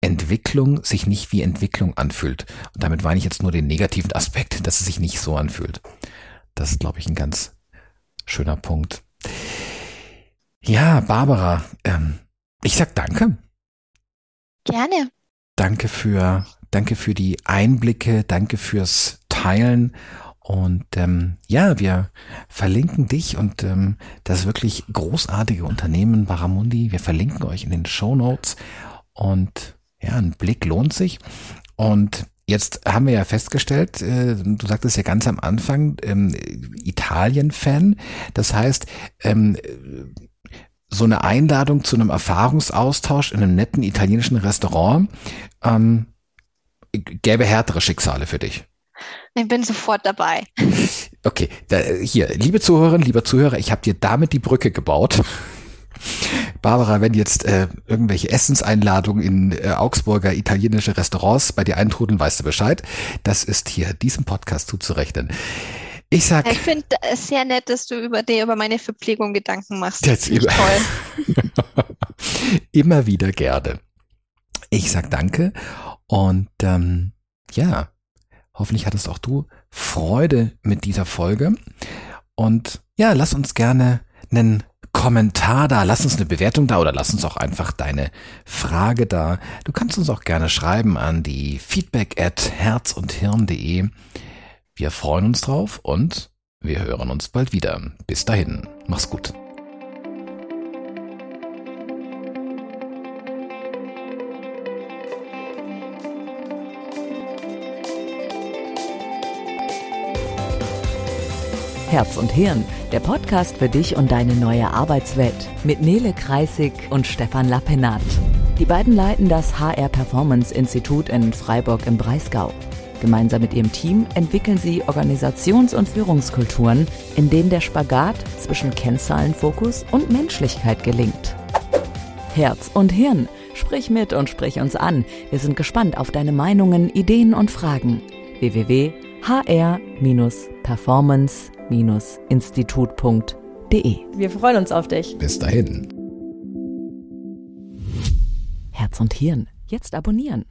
Entwicklung sich nicht wie Entwicklung anfühlt. Und damit meine ich jetzt nur den negativen Aspekt, dass es sich nicht so anfühlt. Das ist, glaube ich, ein ganz schöner Punkt. Ja, Barbara, ähm, ich sag danke. Gerne. Danke für, danke für die Einblicke, danke fürs Teilen und ähm, ja, wir verlinken dich und ähm, das wirklich großartige Unternehmen Baramundi. Wir verlinken euch in den Show Notes und ja, ein Blick lohnt sich. Und jetzt haben wir ja festgestellt, äh, du sagtest ja ganz am Anfang, ähm, Italien-Fan. Das heißt, ähm, so eine Einladung zu einem Erfahrungsaustausch in einem netten italienischen Restaurant ähm, gäbe härtere Schicksale für dich. Ich bin sofort dabei. Okay, da, hier, liebe Zuhörerinnen, lieber Zuhörer, ich habe dir damit die Brücke gebaut. Barbara, wenn jetzt äh, irgendwelche Essenseinladungen in äh, Augsburger italienische Restaurants bei dir eintrudeln, weißt du Bescheid. Das ist hier diesem Podcast zuzurechnen. Ich sag. Ich finde es sehr nett, dass du über dir über meine Verpflegung Gedanken machst. Jetzt immer, toll. immer wieder gerne. Ich sag danke und ähm, ja, Hoffentlich hattest auch du Freude mit dieser Folge. Und ja, lass uns gerne einen Kommentar da, lass uns eine Bewertung da oder lass uns auch einfach deine Frage da. Du kannst uns auch gerne schreiben an die feedback at herzundhirn.de. Wir freuen uns drauf und wir hören uns bald wieder. Bis dahin, mach's gut. Herz und Hirn, der Podcast für dich und deine neue Arbeitswelt mit Nele Kreisig und Stefan Lappenat. Die beiden leiten das HR Performance Institut in Freiburg im Breisgau. Gemeinsam mit ihrem Team entwickeln sie Organisations- und Führungskulturen, in denen der Spagat zwischen Kennzahlenfokus und Menschlichkeit gelingt. Herz und Hirn, sprich mit und sprich uns an. Wir sind gespannt auf deine Meinungen, Ideen und Fragen. www.hr-performance.de institut.de. Wir freuen uns auf dich. Bis dahin. Herz und Hirn, jetzt abonnieren.